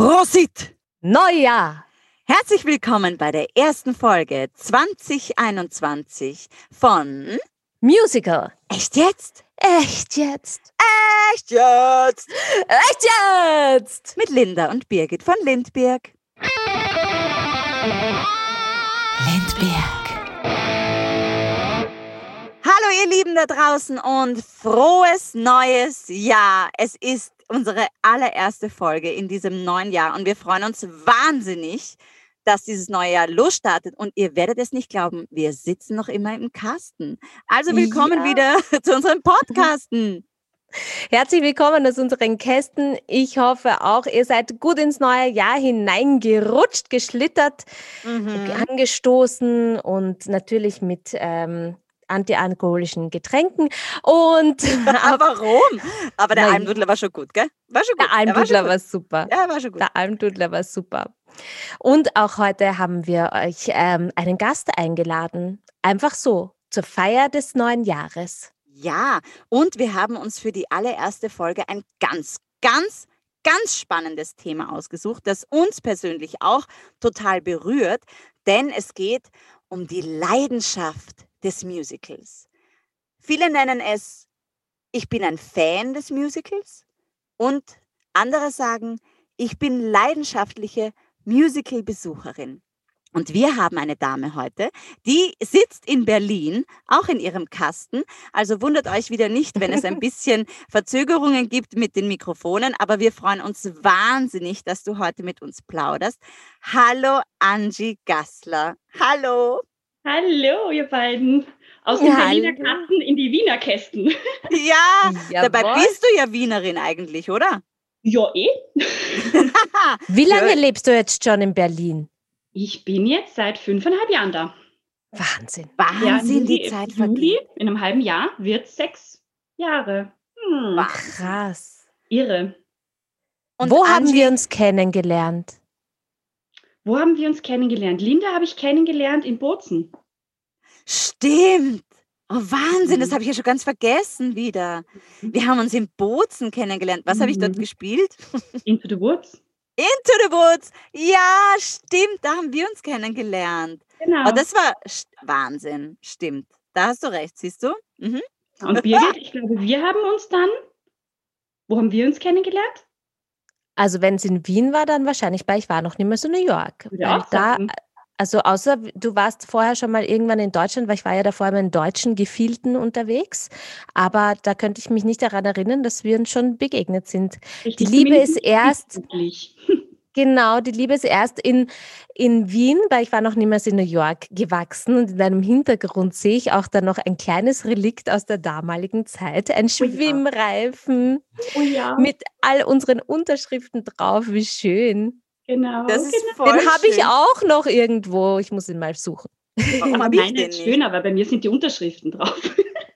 Prosit! Neujahr! Herzlich willkommen bei der ersten Folge 2021 von Musical. Echt jetzt? Echt jetzt? Echt jetzt? Echt jetzt? Mit Linda und Birgit von Lindberg. Lindberg. Hallo ihr Lieben da draußen und frohes neues Jahr. Es ist unsere allererste Folge in diesem neuen Jahr und wir freuen uns wahnsinnig, dass dieses neue Jahr losstartet und ihr werdet es nicht glauben, wir sitzen noch immer im Kasten. Also willkommen Ja. wieder zu unserem Podcasten. Herzlich willkommen aus unseren Kästen. Ich hoffe auch, ihr seid gut ins neue Jahr hineingerutscht, geschlittert, Mhm. angestoßen und natürlich mit ähm, antialkoholischen Getränken. Und Aber warum? Aber der. Almdudler war schon gut, gell? War schon gut. der Er Almdudler war gut. super. Ja, war schon gut. Der Almdudler war super. Und auch heute haben wir euch ähm, einen Gast eingeladen. Einfach so, zur Feier des neuen Jahres. Ja, und wir haben uns für die allererste Folge ein ganz, ganz, ganz spannendes Thema ausgesucht, das uns persönlich auch total berührt, denn es geht um die Leidenschaft des Musicals. Viele nennen es, ich bin ein Fan des Musicals und andere sagen, ich bin leidenschaftliche Musical-Besucherin. Und wir haben eine Dame heute, die sitzt in Berlin, auch in ihrem Kasten. Also wundert euch wieder nicht, wenn es ein bisschen Verzögerungen gibt mit den Mikrofonen, aber wir freuen uns wahnsinnig, dass du heute mit uns plauderst. Hallo Angie Gassler. Hallo. Hallo, ihr beiden. Aus dem Ja, Berliner. Kasten in die Wiener Kästen. Ja, dabei bist du ja Wienerin eigentlich, oder? Ja, eh. Wie lange Ja. lebst du jetzt schon in Berlin? Ich bin jetzt seit fünfeinhalb Jahren da. Wahnsinn. Wahnsinn, im die Juli- Zeit Juli, vergeht. in einem halben Jahr, wird sechs Jahre. Hm. Krass. irre. Und Wo haben wir uns kennengelernt? Wo haben wir uns kennengelernt? Linda habe ich kennengelernt in Bozen. Stimmt. Oh, Wahnsinn, das Mhm. habe ich ja schon ganz vergessen wieder. Wir haben uns in Bozen kennengelernt. Was habe ich dort Mhm. gespielt? Into the Woods. Into the Woods. Ja, stimmt, da haben wir uns kennengelernt. Genau. Oh, das war Wahnsinn, stimmt. Da hast du recht, siehst du? Mhm. Und Birgit, ich glaube, wir haben uns dann. Wo haben wir uns kennengelernt? Also wenn es in Wien war, dann wahrscheinlich, weil ich war noch nicht mehr so New York. Da, also außer du warst vorher schon mal irgendwann in Deutschland, weil ich war ja davor immer in deutschen Gefilden unterwegs. Aber da könnte ich mich nicht daran erinnern, dass wir uns schon begegnet sind. Richtig, Die Liebe ist erst schriftlich. Genau, die Liebe ist erst in, in Wien, weil ich war noch niemals in New York gewachsen und in deinem Hintergrund sehe ich auch dann noch ein kleines Relikt aus der damaligen Zeit, ein Oh ja. Schwimmreifen Oh ja, mit all unseren Unterschriften drauf, wie schön. genau. Das ist genau. den habe ich auch noch irgendwo, ich muss ihn mal suchen. Warum Aber habe ich den ist nicht? schön, aber bei mir sind die Unterschriften drauf.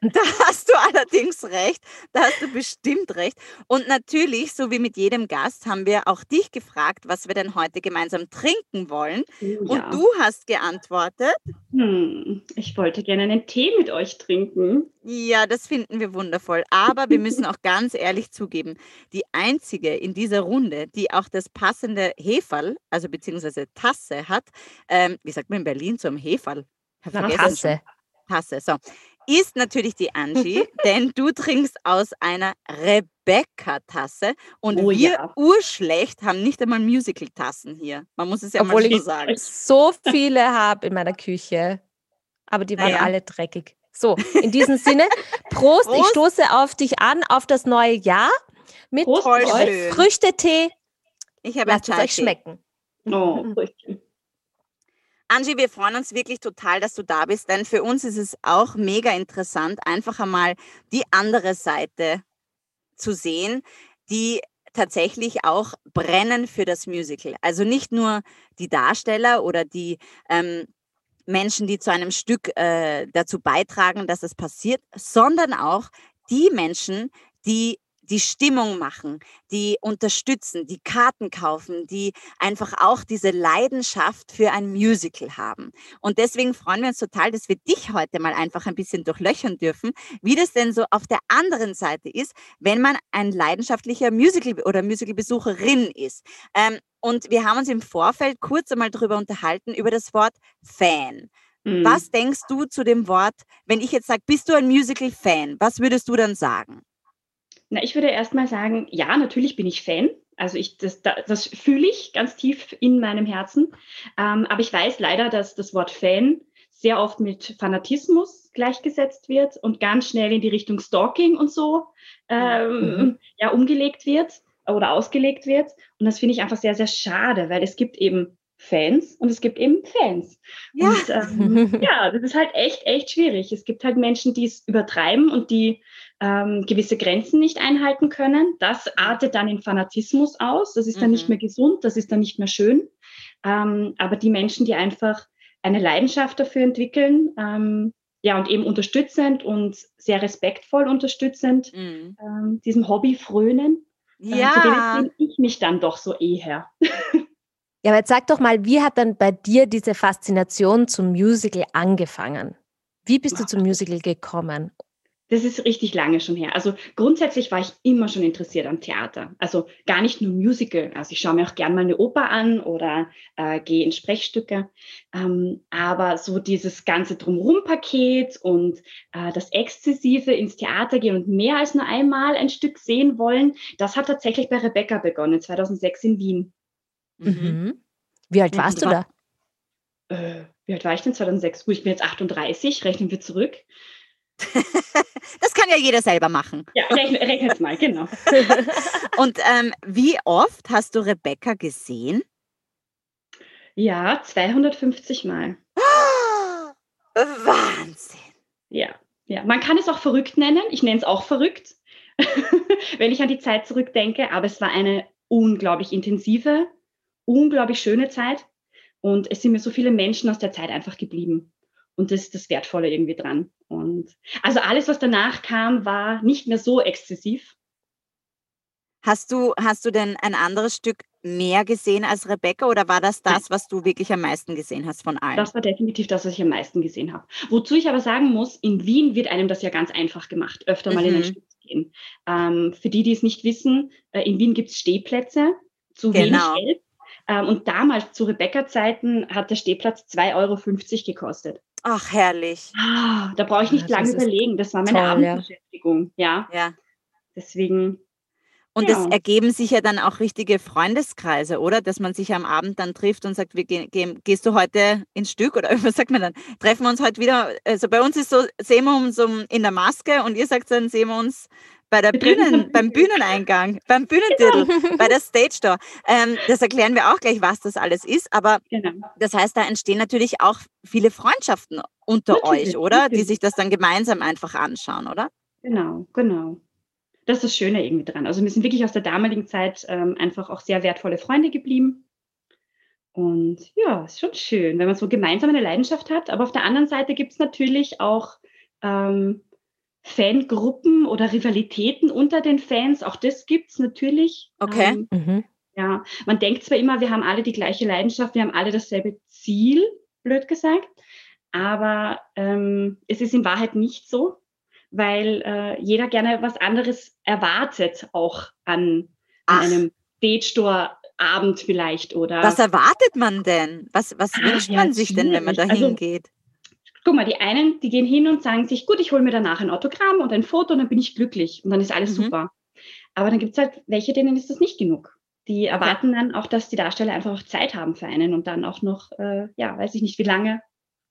Da hast du allerdings recht. Da hast du bestimmt recht. Und natürlich, so wie mit jedem Gast, haben wir auch dich gefragt, was wir denn heute gemeinsam trinken wollen. Oh Und ja. du hast geantwortet, Hm, ich wollte gerne einen Tee mit euch trinken. ja, das finden wir wundervoll. Aber wir müssen auch ganz ehrlich zugeben, die einzige in dieser Runde, die auch das passende Heferl, also beziehungsweise Tasse hat, ähm, wie sagt man in Berlin zum Heferl? Vergessen. Tasse. Tasse, so. Ist natürlich die Angie, denn du trinkst aus einer Rebecca-Tasse und Oh wir ja. urschlecht haben nicht einmal Musical-Tassen hier. Man muss es ja Obwohl mal so ich sagen. so viele habe in meiner Küche, aber die waren Naja. alle dreckig. So, in diesem Sinne, Prost, ich Prost. stoße auf dich an, auf das neue Jahr mit. Früchtetee. Ich habe Lasst es euch schmecken. Oh, Früchtchen. Angie, wir freuen uns wirklich total, dass du da bist, denn für uns ist es auch mega interessant, einfach einmal die andere Seite zu sehen, die tatsächlich auch brennen für das Musical. Also nicht nur die Darsteller oder die ähm, Menschen, die zu einem Stück äh, dazu beitragen, dass es passiert, sondern auch die Menschen, die die Stimmung machen, die unterstützen, die Karten kaufen, die einfach auch diese Leidenschaft für ein Musical haben. Und deswegen freuen wir uns total, dass wir dich heute mal einfach ein bisschen durchlöchern dürfen, wie das denn so auf der anderen Seite ist, wenn man ein leidenschaftlicher Musical- oder Musicalbesucherin ist. Ähm, Und wir haben uns im Vorfeld kurz einmal darüber unterhalten, über das Wort Fan. Mhm. Was denkst du zu dem Wort, wenn ich jetzt sage, bist du ein Musical-Fan? Was würdest du dann sagen? Na, ich würde erst mal sagen, ja, natürlich bin ich Fan. Also ich, das, da- das fühle ich ganz tief in meinem Herzen. Ähm, aber ich weiß leider, dass das Wort Fan sehr oft mit Fanatismus gleichgesetzt wird und ganz schnell in die Richtung Stalking und so ähm, Mhm. ja, umgelegt wird oder ausgelegt wird. Und das finde ich einfach sehr, sehr schade, weil es gibt eben Fans und es gibt eben Fans. Ja. Und ähm, ja, das ist halt echt, echt schwierig. Es gibt halt Menschen, die es übertreiben und die ähm, gewisse Grenzen nicht einhalten können. Das artet dann in Fanatismus aus. Das ist dann nicht Mhm. mehr gesund, das ist dann nicht mehr schön. Ähm, aber die Menschen, die einfach eine Leidenschaft dafür entwickeln, ähm, ja, und eben unterstützend und sehr respektvoll unterstützend Mhm. ähm, diesem Hobby frönen, äh, zu Ja, denen zähle ich mich dann doch so eher. Ja, aber jetzt sag doch mal, wie hat dann bei dir diese Faszination zum Musical angefangen? Wie bist du zum Musical gekommen? Das ist richtig lange schon her. Also grundsätzlich war ich immer schon interessiert am Theater. Also gar nicht nur Musical. Also ich schaue mir auch gern mal eine Oper an oder äh, gehe in Sprechstücke. Ähm, aber so dieses ganze Drumherum-Paket und äh, das Exzessive ins Theater gehen und mehr als nur einmal ein Stück sehen wollen, das hat tatsächlich bei Rebecca begonnen, 2006 in Wien. Mhm. Mhm. Wie alt warst du da? Äh, wie alt war ich denn 2006? Gut, ich bin jetzt 38, rechnen wir zurück. Das kann ja jeder selber machen. Ja, rechne, rechne mal, genau. Und ähm, wie oft hast du Rebecca gesehen? Ja, 250 Mal. Wahnsinn. Ja, ja. Man kann es auch verrückt nennen. Ich nenne es auch verrückt, wenn ich an die Zeit zurückdenke. Aber es war eine unglaublich intensive, unglaublich schöne Zeit. Und es sind mir so viele Menschen aus der Zeit einfach geblieben. Und das ist das Wertvolle irgendwie dran. Und also alles, was danach kam, war nicht mehr so exzessiv. Hast du, hast du denn ein anderes Stück mehr gesehen als Rebecca oder war das das, was du wirklich am meisten gesehen hast von allen? Das war definitiv das, was ich am meisten gesehen habe. Wozu ich aber sagen muss, in Wien wird einem das ja ganz einfach gemacht, öfter mal in ein Mhm. Stück zu gehen. Ähm, für die, die es nicht wissen, äh, in Wien gibt es Stehplätze zu wenig Genau. Geld. Ähm, und damals zu Rebecca-Zeiten hat der Stehplatz 2,50 Euro gekostet. Ach, herrlich. Ah, da brauche ich nicht Ja, lange überlegen. Das war meine toll, ja. Abendbeschäftigung. Ja, Ja. deswegen. Und Ja. es ergeben sich ja dann auch richtige Freundeskreise, oder? Dass man sich am Abend dann trifft und sagt, wir gehen, gehen, gehst du heute ins Stück? Oder was sagt man dann? Treffen wir uns heute wieder? Also bei uns ist so, sehen wir uns um in der Maske und ihr sagt dann, sehen wir uns bei der Bühnen, beim Bühneneingang, beim Bühnentitel, bei der Stage Door. Ähm, das erklären wir auch gleich, was das alles ist. Aber Genau. das heißt, da entstehen natürlich auch viele Freundschaften unter Natürlich, euch, oder? Die natürlich. sich das dann gemeinsam einfach anschauen, oder? Genau, genau. Das ist das Schöne irgendwie dran. Also wir sind wirklich aus der damaligen Zeit ähm, einfach auch sehr wertvolle Freunde geblieben. Und ja, ist schon schön, wenn man so gemeinsam eine Leidenschaft hat. Aber auf der anderen Seite gibt es natürlich auch ähm, Fangruppen oder Rivalitäten unter den Fans. Auch das gibt es natürlich. Okay. Ähm, Mhm. ja, man denkt zwar immer, wir haben alle die gleiche Leidenschaft, wir haben alle dasselbe Ziel, blöd gesagt, aber ähm, es ist in Wahrheit nicht so, weil äh, jeder gerne was anderes erwartet, auch an, an Ach. einem Stage-Store-Abend vielleicht oder. Was erwartet man denn? Was, was Ah, wünscht ja, man sich denn, wenn man da. Also- hingeht? Guck mal, die einen, die gehen hin und sagen sich, gut, ich hole mir danach ein Autogramm und ein Foto und dann bin ich glücklich und dann ist alles Mhm. super. Aber dann gibt es halt welche, denen ist das nicht genug. Die erwarten dann auch, dass die Darsteller einfach auch Zeit haben für einen und dann auch noch, äh, ja, weiß ich nicht, wie lange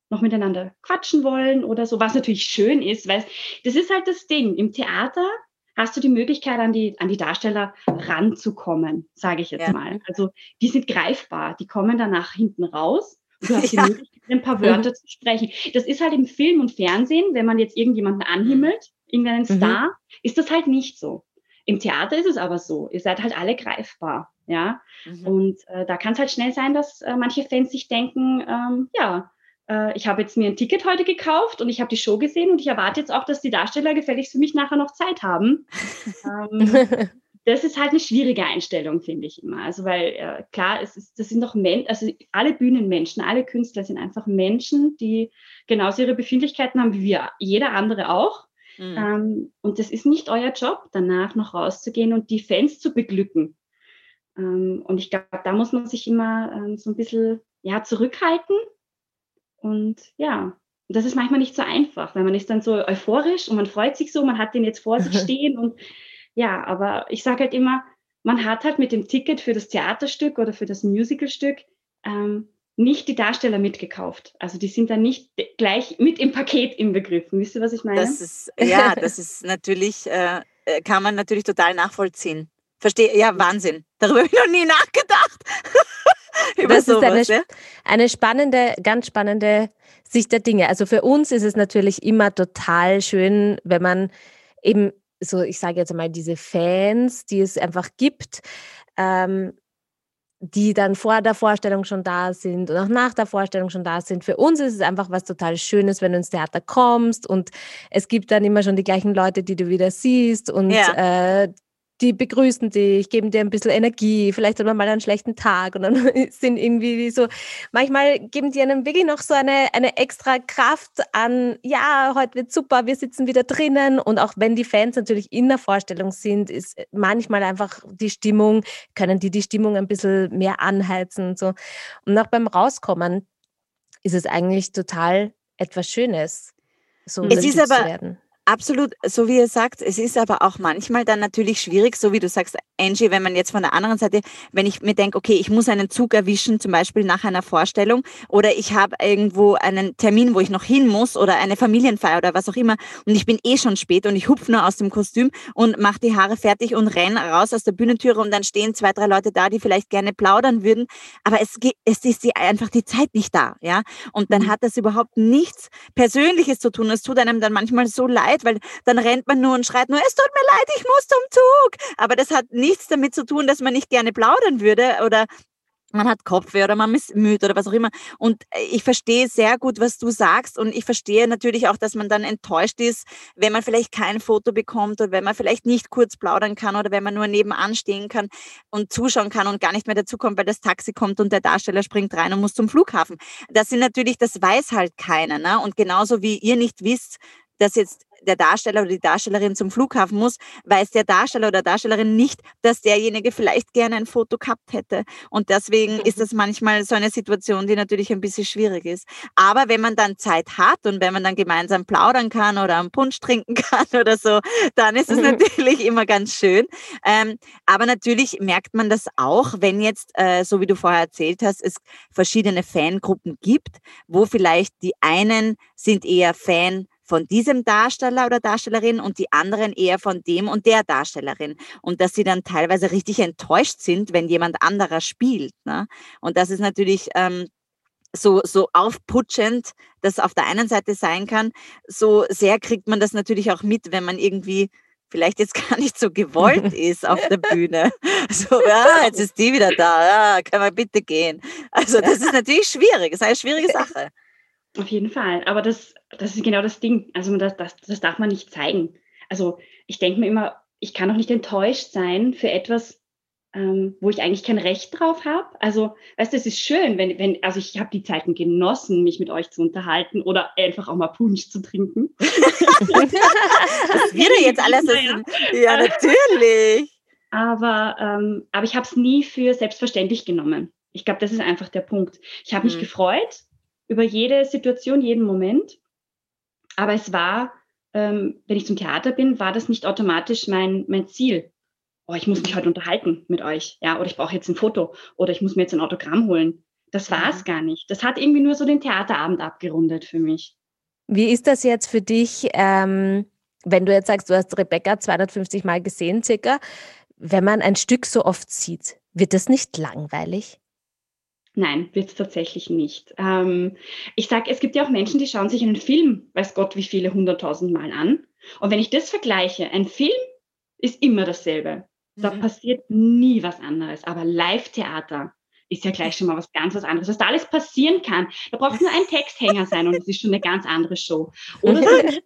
noch miteinander quatschen wollen oder so, was natürlich schön ist, weil das ist halt das Ding. Im Theater hast du die Möglichkeit, an die, an die Darsteller ranzukommen, sage ich jetzt Ja. mal. Also die sind greifbar, die kommen danach hinten raus. Du hast die Ja. Möglichkeit, ein paar Wörter zu sprechen. Das ist halt im Film und Fernsehen, wenn man jetzt irgendjemanden anhimmelt, irgendeinen Mhm. Star, ist das halt nicht so. Im Theater ist es aber so. Ihr seid halt alle greifbar, ja. Mhm. Und äh, da kann es halt schnell sein, dass äh, manche Fans sich denken, ähm, ja, äh, ich habe jetzt mir ein Ticket heute gekauft und ich habe die Show gesehen und ich erwarte jetzt auch, dass die Darsteller gefälligst für mich nachher noch Zeit haben. ähm, das ist halt eine schwierige Einstellung, finde ich immer. Also weil äh, klar, es ist, das sind doch Menschen, also alle Bühnenmenschen, alle Künstler sind einfach Menschen, die genauso ihre Befindlichkeiten haben wie wir, jeder andere auch. Mhm. Ähm, und das ist nicht euer Job, danach noch rauszugehen und die Fans zu beglücken. Ähm, und ich glaube, da muss man sich immer ähm, so ein bisschen ja, zurückhalten. Und ja, das ist manchmal nicht so einfach, weil man ist dann so euphorisch und man freut sich so, man hat den jetzt vor sich stehen und ja, aber ich sage halt immer, man hat halt mit dem Ticket für das Theaterstück oder für das Musicalstück ähm, nicht die Darsteller mitgekauft. Also die sind dann nicht gleich mit im Paket inbegriffen. Wisst ihr, was ich meine? Das ist, ja, das ist natürlich, äh, äh kann man natürlich total nachvollziehen. Verstehe, ja, Wahnsinn. Darüber habe ich noch nie nachgedacht. das sowas, ist eine, ja? eine spannende, ganz spannende Sicht der Dinge. Also für uns ist es natürlich immer total schön, wenn man eben so, ich sage jetzt mal, diese Fans, die es einfach gibt, ähm, die dann vor der Vorstellung schon da sind und auch nach der Vorstellung schon da sind. Für uns ist es einfach was total Schönes, wenn du ins Theater kommst und es gibt dann immer schon die gleichen Leute, die du wieder siehst und ja. äh, die begrüßen dich, geben dir ein bisschen Energie, vielleicht hat man mal einen schlechten Tag und dann sind irgendwie so, manchmal geben die einem wirklich noch so eine, eine extra Kraft an, ja, heute wird super, wir sitzen wieder drinnen und auch wenn die Fans natürlich in der Vorstellung sind, ist manchmal einfach die Stimmung, können die die Stimmung ein bisschen mehr anheizen und so. Und auch beim Rauskommen ist es eigentlich total etwas Schönes, so es ist aber, zu werden. Absolut, so wie ihr sagt, es ist aber auch manchmal dann natürlich schwierig, so wie du sagst, Angie, wenn man jetzt von der anderen Seite, wenn ich mir denke, okay, ich muss einen Zug erwischen, zum Beispiel nach einer Vorstellung, oder ich habe irgendwo einen Termin, wo ich noch hin muss, oder eine Familienfeier oder was auch immer, und ich bin eh schon spät und ich hupf nur aus dem Kostüm und mache die Haare fertig und renn raus aus der Bühnentüre und dann stehen zwei, drei Leute da, die vielleicht gerne plaudern würden, aber es, es ist einfach die Zeit nicht da, ja, und dann mhm. hat das überhaupt nichts Persönliches zu tun. Es tut einem dann manchmal so leid, leid, weil dann rennt man nur und schreit nur, es tut mir leid, ich muss zum Zug. Aber das hat nichts damit zu tun, dass man nicht gerne plaudern würde oder man hat Kopfweh oder man ist müde oder was auch immer. Und äh, ich verstehe sehr gut, was du sagst. Und ich verstehe natürlich auch, dass man dann enttäuscht ist, wenn man vielleicht kein Foto bekommt oder wenn man vielleicht nicht kurz plaudern kann oder wenn man nur nebenan stehen kann und zuschauen kann und gar nicht mehr dazukommt, weil das Taxi kommt und der Darsteller springt rein und muss zum Flughafen. Das sind natürlich, das weiß halt keiner. Ne? Und genauso wie ihr nicht wisst, dass jetzt der Darsteller oder die Darstellerin zum Flughafen muss, weiß der Darsteller oder Darstellerin nicht, dass derjenige vielleicht gerne ein Foto gehabt hätte. Und deswegen ist das manchmal so eine Situation, die natürlich ein bisschen schwierig ist. Aber wenn man dann Zeit hat und wenn man dann gemeinsam plaudern kann oder einen Punsch trinken kann oder so, dann ist es mhm. natürlich immer ganz schön. Ähm, aber natürlich merkt man das auch, wenn jetzt, äh, so wie du vorher erzählt hast, es verschiedene Fangruppen gibt, wo vielleicht die einen sind eher Fan von diesem Darsteller oder Darstellerin und die anderen eher von dem und der Darstellerin. Und dass sie dann teilweise richtig enttäuscht sind, wenn jemand anderer spielt. Ne? Und das ist natürlich ähm, so, so aufputschend, das auf der einen Seite sein kann. So sehr kriegt man das natürlich auch mit, wenn man irgendwie vielleicht jetzt gar nicht so gewollt ist auf der Bühne. So, ja, jetzt ist die wieder da, ja, können wir bitte gehen. Also das ist natürlich schwierig, das ist eine schwierige Sache. Auf jeden Fall. Aber das, das ist genau das Ding. Also das, das, das darf man nicht zeigen. Also ich denke mir immer, ich kann doch nicht enttäuscht sein für etwas, ähm, wo ich eigentlich kein Recht drauf habe. Also, weißt du, es ist schön, wenn, wenn, also ich habe die Zeiten genossen, mich mit euch zu unterhalten oder einfach auch mal Punsch zu trinken. das wird jetzt alles. Ja, ja natürlich. Aber, ähm, aber ich habe es nie für selbstverständlich genommen. Ich glaube, das ist einfach der Punkt. Ich habe mich mhm. gefreut, über jede Situation, jeden Moment. Aber es war, ähm, wenn ich zum Theater bin, war das nicht automatisch mein, mein Ziel. Oh, ich muss mich heute unterhalten mit euch, ja, oder ich brauche jetzt ein Foto oder ich muss mir jetzt ein Autogramm holen. Das war es gar nicht. Das hat irgendwie nur so den Theaterabend abgerundet für mich. Wie ist das jetzt für dich, ähm, wenn du jetzt sagst, du hast Rebecca 250 Mal gesehen, circa, wenn man ein Stück so oft sieht, wird das nicht langweilig? Nein, wird es tatsächlich nicht. Ähm, ich sage, es gibt ja auch Menschen, die schauen sich einen Film, weiß Gott, wie viele hunderttausend Mal an. Und wenn ich das vergleiche, ein Film ist immer dasselbe. Da mhm. passiert nie was anderes. Aber Live-Theater ist ja gleich schon mal was ganz was anderes. Was da alles passieren kann, da braucht nur ein Texthänger sein und es ist schon eine ganz andere Show. Oder so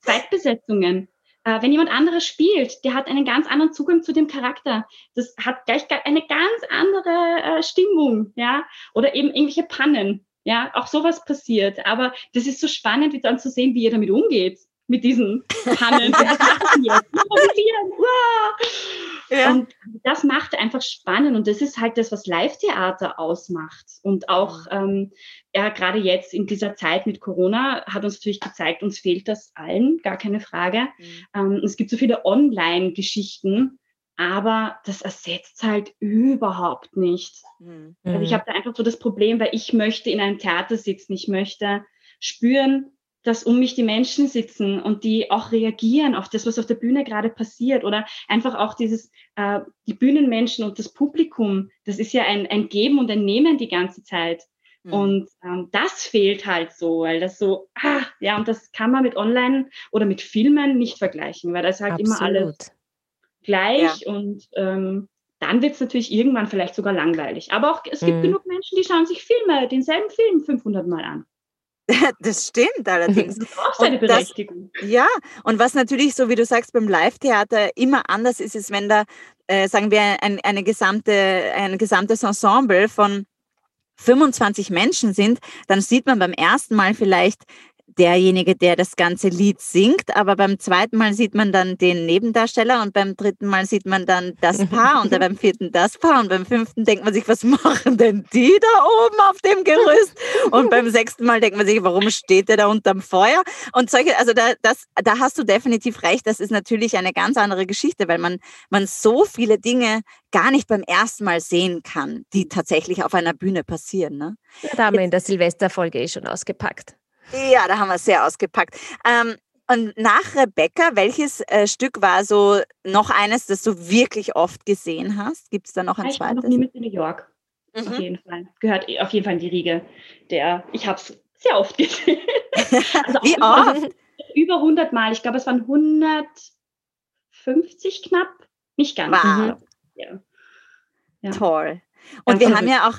Zweitbesetzungen äh, wenn jemand anderes spielt, der hat einen ganz anderen Zugang zu dem Charakter. Das hat gleich eine ganz andere äh, Stimmung, ja, oder eben irgendwelche Pannen, ja, auch sowas passiert. Aber das ist so spannend, wie dann zu sehen, wie ihr damit umgeht, mit diesen Pannen. Ja. Und das macht einfach spannend und das ist halt das, was Live-Theater ausmacht. Und auch ähm, ja, gerade jetzt in dieser Zeit mit Corona hat uns natürlich gezeigt, uns fehlt das allen, gar keine Frage. Mhm. Ähm, es gibt so viele Online-Geschichten, aber das ersetzt halt überhaupt nicht. Mhm. Also ich habe da einfach so das Problem, weil ich möchte in einem Theater sitzen, ich möchte spüren, dass um mich die Menschen sitzen und die auch reagieren auf das, was auf der Bühne gerade passiert oder einfach auch dieses, äh, die Bühnenmenschen und das Publikum, das ist ja ein, ein Geben und ein Nehmen die ganze Zeit. Mhm. Und ähm, das fehlt halt so, weil das so, ah, ja, und das kann man mit Online oder mit Filmen nicht vergleichen, weil das halt Absolut. immer alles gleich ja. und ähm, dann wird es natürlich irgendwann vielleicht sogar langweilig. Aber auch es gibt mhm. genug Menschen, die schauen sich Filme, denselben Film 500 Mal an. Das stimmt allerdings. Das auch seine Berechtigung. Das, ja, und was natürlich, so wie du sagst, beim Live-Theater immer anders ist, ist, wenn da, äh, sagen wir, ein, eine gesamte, ein gesamtes Ensemble von 25 Menschen sind, dann sieht man beim ersten Mal vielleicht derjenige, der das ganze Lied singt, aber beim zweiten Mal sieht man dann den Nebendarsteller und beim dritten Mal sieht man dann das Paar und dann beim vierten das Paar und beim fünften denkt man sich, was machen denn die da oben auf dem Gerüst? Und beim sechsten Mal denkt man sich, warum steht der da unterm Feuer? Und solche, also da, das, da hast du definitiv recht, das ist natürlich eine ganz andere Geschichte, weil man, man so viele Dinge gar nicht beim ersten Mal sehen kann, die tatsächlich auf einer Bühne passieren. Ne? Ja, da haben wir in der Silvesterfolge eh schon ausgepackt. Ja, da haben wir es sehr ausgepackt. Ähm, und nach Rebecca, welches äh, Stück war so noch eines, das du wirklich oft gesehen hast? Gibt es da noch ein ich zweites? Ich war noch nie mit in New York. Mhm. Auf jeden Fall. Gehört auf jeden Fall in die Riege. Der, ich habe es sehr oft gesehen. also Wie oft? Über 100 Mal. Ich glaube, es waren 150 knapp. Nicht ganz. Wow. Ja. Ja. Toll. Und ja, wir haben ja auch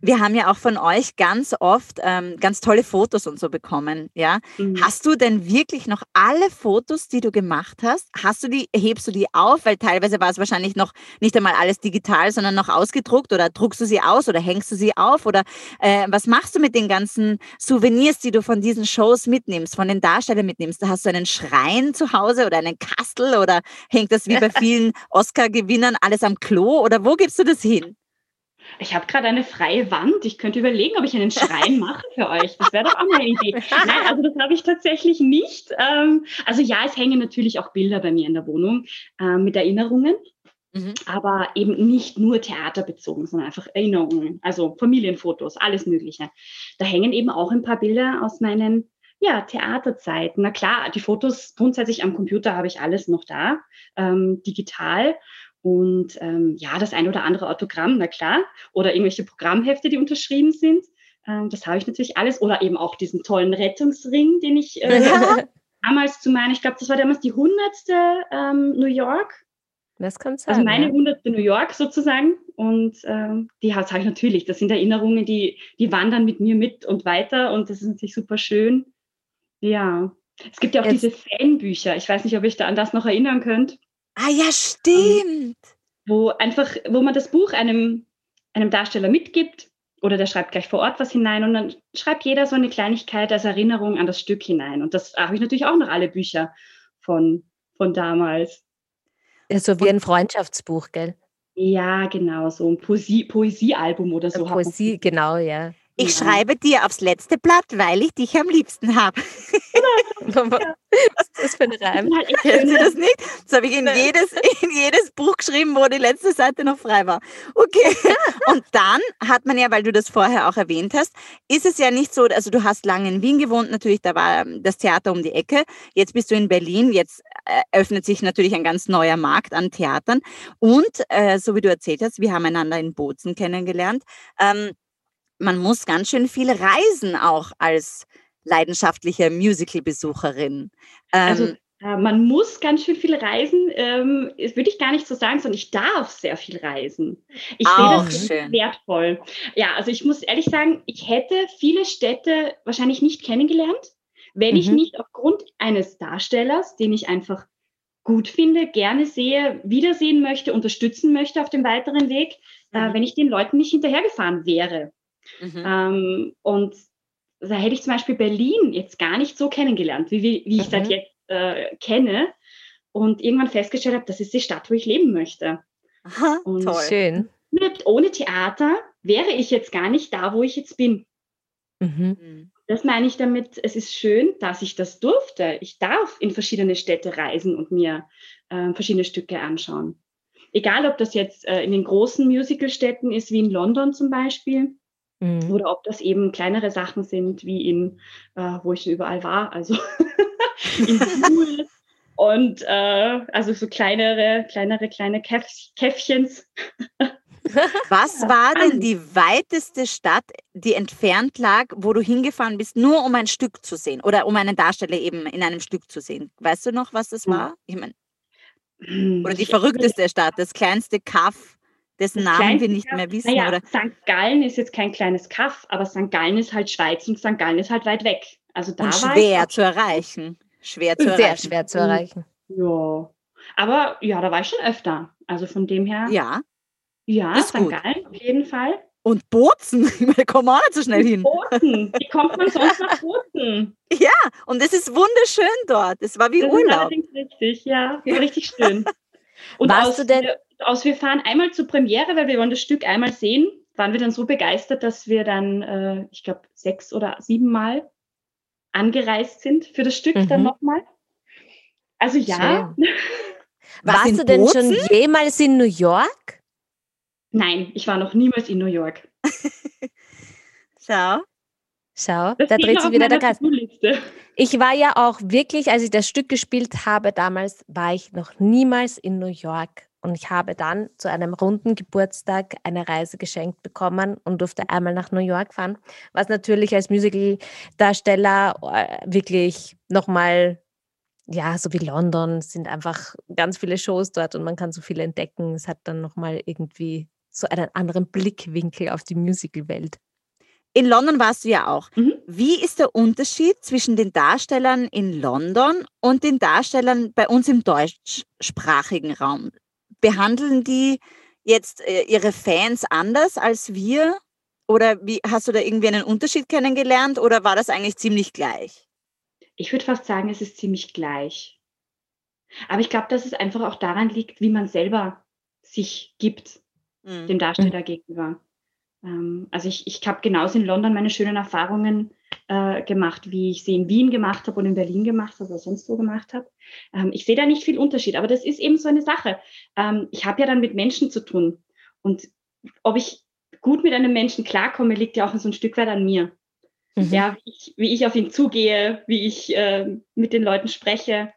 wir haben ja auch von euch ganz oft ähm, ganz tolle Fotos und so bekommen. Ja, mhm. hast du denn wirklich noch alle Fotos, die du gemacht hast? Hast du die? Hebst du die auf? Weil teilweise war es wahrscheinlich noch nicht einmal alles digital, sondern noch ausgedruckt. Oder druckst du sie aus oder hängst du sie auf? Oder äh, was machst du mit den ganzen Souvenirs, die du von diesen Shows mitnimmst, von den Darstellern mitnimmst? Da hast du einen Schrein zu Hause oder einen Kastel oder hängt das wie bei vielen Oscar-Gewinnern alles am Klo? Oder wo gibst du das hin? Ich habe gerade eine freie Wand. Ich könnte überlegen, ob ich einen Schrein mache für euch. Das wäre doch auch eine Idee. Nein, also das habe ich tatsächlich nicht. Ähm, also ja, es hängen natürlich auch Bilder bei mir in der Wohnung äh, mit Erinnerungen. Mhm. Aber eben nicht nur theaterbezogen, sondern einfach Erinnerungen, also Familienfotos, alles Mögliche. Da hängen eben auch ein paar Bilder aus meinen ja, Theaterzeiten. Na klar, die Fotos grundsätzlich am Computer habe ich alles noch da, ähm, digital. Und ähm, ja, das ein oder andere Autogramm, na klar. Oder irgendwelche Programmhefte, die unterschrieben sind. Ähm, das habe ich natürlich alles. Oder eben auch diesen tollen Rettungsring, den ich äh, damals zu meinen, ich glaube, das war damals die hundertste ähm, New York. Das kann sein. Also meine ja. New York sozusagen. Und ähm, die habe ich natürlich. Das sind Erinnerungen, die, die wandern mit mir mit und weiter. Und das ist natürlich super schön. Ja. Es gibt ja auch Jetzt. diese Fanbücher. Ich weiß nicht, ob ihr euch da an das noch erinnern könnt. Ah ja, stimmt. Wo einfach, wo man das Buch einem, einem Darsteller mitgibt oder der schreibt gleich vor Ort was hinein und dann schreibt jeder so eine Kleinigkeit als Erinnerung an das Stück hinein. Und das habe ich natürlich auch noch alle Bücher von, von damals. Ja, so wie ein Freundschaftsbuch, gell? Ja, genau, so ein Poesie, Poesiealbum oder so. Poesie, genau, ja. Ich ja. schreibe dir aufs letzte Blatt, weil ich dich am liebsten habe. Was ist das für ein Reim? Kennen Sie das nicht? Das habe ich in jedes, in jedes Buch geschrieben, wo die letzte Seite noch frei war. Okay. Und dann hat man ja, weil du das vorher auch erwähnt hast, ist es ja nicht so, also du hast lange in Wien gewohnt, natürlich, da war das Theater um die Ecke. Jetzt bist du in Berlin, jetzt äh, öffnet sich natürlich ein ganz neuer Markt an Theatern. Und äh, so wie du erzählt hast, wir haben einander in Bozen kennengelernt. Ähm, man muss ganz schön viel reisen auch als leidenschaftliche Musical-Besucherin. Also, ähm, also man muss ganz schön viel reisen, ähm, würde ich gar nicht so sagen, sondern ich darf sehr viel reisen. Ich sehe das schön. wertvoll. Ja, also ich muss ehrlich sagen, ich hätte viele Städte wahrscheinlich nicht kennengelernt, wenn mhm. ich nicht aufgrund eines Darstellers, den ich einfach gut finde, gerne sehe, wiedersehen möchte, unterstützen möchte auf dem weiteren Weg, äh, mhm. äh, wenn ich den Leuten nicht hinterhergefahren wäre. Mhm. Ähm, und da hätte ich zum Beispiel Berlin jetzt gar nicht so kennengelernt, wie, wie ich mhm. das jetzt äh, kenne. und irgendwann festgestellt habe, das ist die Stadt, wo ich leben möchte. Aha, und toll. Schön. Ohne Theater wäre ich jetzt gar nicht da, wo ich jetzt bin. Mhm. mhm. Das meine ich damit, es ist schön, dass ich das durfte. Ich darf in verschiedene Städte reisen und mir äh, verschiedene Stücke anschauen. Egal, ob das jetzt äh, in den großen Musicalstädten ist, wie in London zum Beispiel, mhm. oder ob das eben kleinere Sachen sind, wie in, äh, wo ich schon überall war, also in Pool und äh, also so kleinere, kleinere, kleine Käff Käffchens. Was war denn die weiteste Stadt, die entfernt lag, wo du hingefahren bist, nur um ein Stück zu sehen oder um einen Darsteller eben in einem Stück zu sehen? Weißt du noch, was das war? Ich mein, hm, oder die verrückteste Stadt, das kleinste Kaff, dessen das Namen wir nicht Kaff, mehr wissen. Naja, oder? St. Gallen ist jetzt kein kleines Kaff, aber St. Gallen ist halt Schweiz und St. Gallen ist halt weit weg. Also da und schwer zu erreichen. Schwer zu Sehr erreichen. schwer zu erreichen. Ja. Aber ja, da war ich schon öfter. Also von dem her. Ja. Ja, ist St. Gut. Gallen auf jeden Fall. Und Bozen, da kommen wir auch nicht so schnell hin. Bozen, wie kommt man sonst nach Bozen? Ja, und es ist wunderschön dort. Es war wie das Urlaub. Ist allerdings richtig, ja, war richtig schön. Und Warst du denn? Aus, wir fahren einmal zur Premiere, weil wir wollen das Stück einmal sehen, waren wir dann so begeistert, dass wir dann, äh, ich glaube, sechs oder sieben Mal angereist sind für das Stück mhm. dann nochmal. Also ja. Warst du denn Bozen? schon jemals in New York? Nein, ich war noch niemals in New York. Schau. Schau, das da dreht sich wieder der Kreis. Ich war ja auch wirklich, als ich das Stück gespielt habe damals, war ich noch niemals in New York. Und ich habe dann zu einem runden Geburtstag eine Reise geschenkt bekommen und durfte einmal nach New York fahren, was natürlich als Musical-Darsteller äh, wirklich nochmal, ja, so wie London, sind einfach ganz viele Shows dort und man kann so viel entdecken. Es hat dann nochmal irgendwie so einen anderen Blickwinkel auf die Musical-Welt. In London warst du ja auch. Mhm. Wie ist der Unterschied zwischen den Darstellern in London und den Darstellern bei uns im deutschsprachigen Raum? Behandeln die jetzt äh, ihre Fans anders als wir? Oder wie hast du da irgendwie einen Unterschied kennengelernt oder war das eigentlich ziemlich gleich? Ich würde fast sagen, es ist ziemlich gleich. Aber ich glaube, dass es einfach auch daran liegt, wie man selber sich gibt mhm. dem Darsteller mhm. gegenüber. Ähm, also ich, ich habe genauso in London meine schönen Erfahrungen äh, gemacht, wie ich sie in Wien gemacht habe und in Berlin gemacht habe oder sonst wo gemacht habe. Ähm, ich sehe da nicht viel Unterschied, aber das ist eben so eine Sache. Ähm, ich habe ja dann mit Menschen zu tun und ob ich gut mit einem Menschen klarkomme, liegt ja auch so ein Stück weit an mir. Mhm. Ja, wie ich, wie ich, auf ihn zugehe, wie ich äh, mit den Leuten spreche.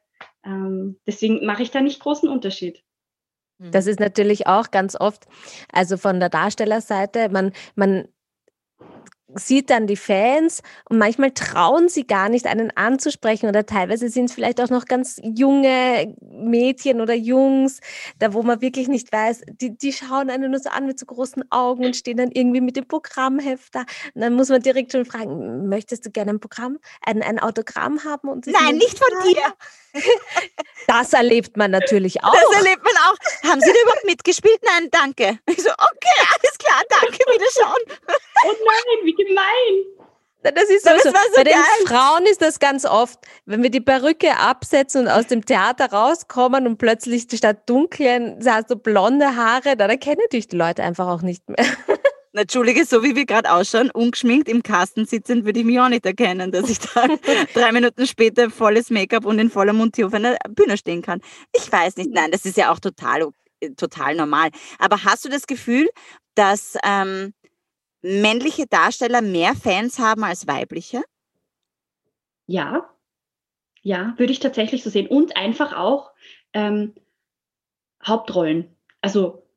Ähm, deswegen mache ich da nicht großen Unterschied. Das mhm. ist natürlich auch ganz oft, also von der Darstellerseite, man, man sieht dann die Fans und manchmal trauen sie gar nicht, einen anzusprechen oder teilweise sind es vielleicht auch noch ganz junge Mädchen oder Jungs, da wo man wirklich nicht weiß, die, die schauen einen nur so an mit so großen Augen und stehen dann irgendwie mit dem Programmheft da. Und dann muss man direkt schon fragen, möchtest du gerne ein Programm, ein, ein Autogramm haben? Und Nein, nicht von dir. Das erlebt man natürlich auch. Das erlebt man auch. Haben Sie da überhaupt mitgespielt? Nein, danke. Ich so, okay, alles klar, danke, wiederschauen. Oh nein, wie gemein. Das ist so, so. so Bei geil. den Frauen ist das ganz oft, wenn wir die Perücke absetzen und aus dem Theater rauskommen und plötzlich statt dunklen, hast du blonde Haare, dann erkennen dich die Leute einfach auch nicht mehr. Na, Entschuldige, so wie wir gerade ausschauen, ungeschminkt im Kasten sitzend, würde ich mich auch nicht erkennen, dass ich da drei Minuten später volles Make-up und in voller Montur auf einer Bühne stehen kann. Ich weiß nicht, nein, das ist ja auch total, total normal. Aber hast du das Gefühl, dass ähm, männliche Darsteller mehr Fans haben als weibliche? Ja, ja, würde ich tatsächlich so sehen. Und einfach auch ähm, Hauptrollen. Also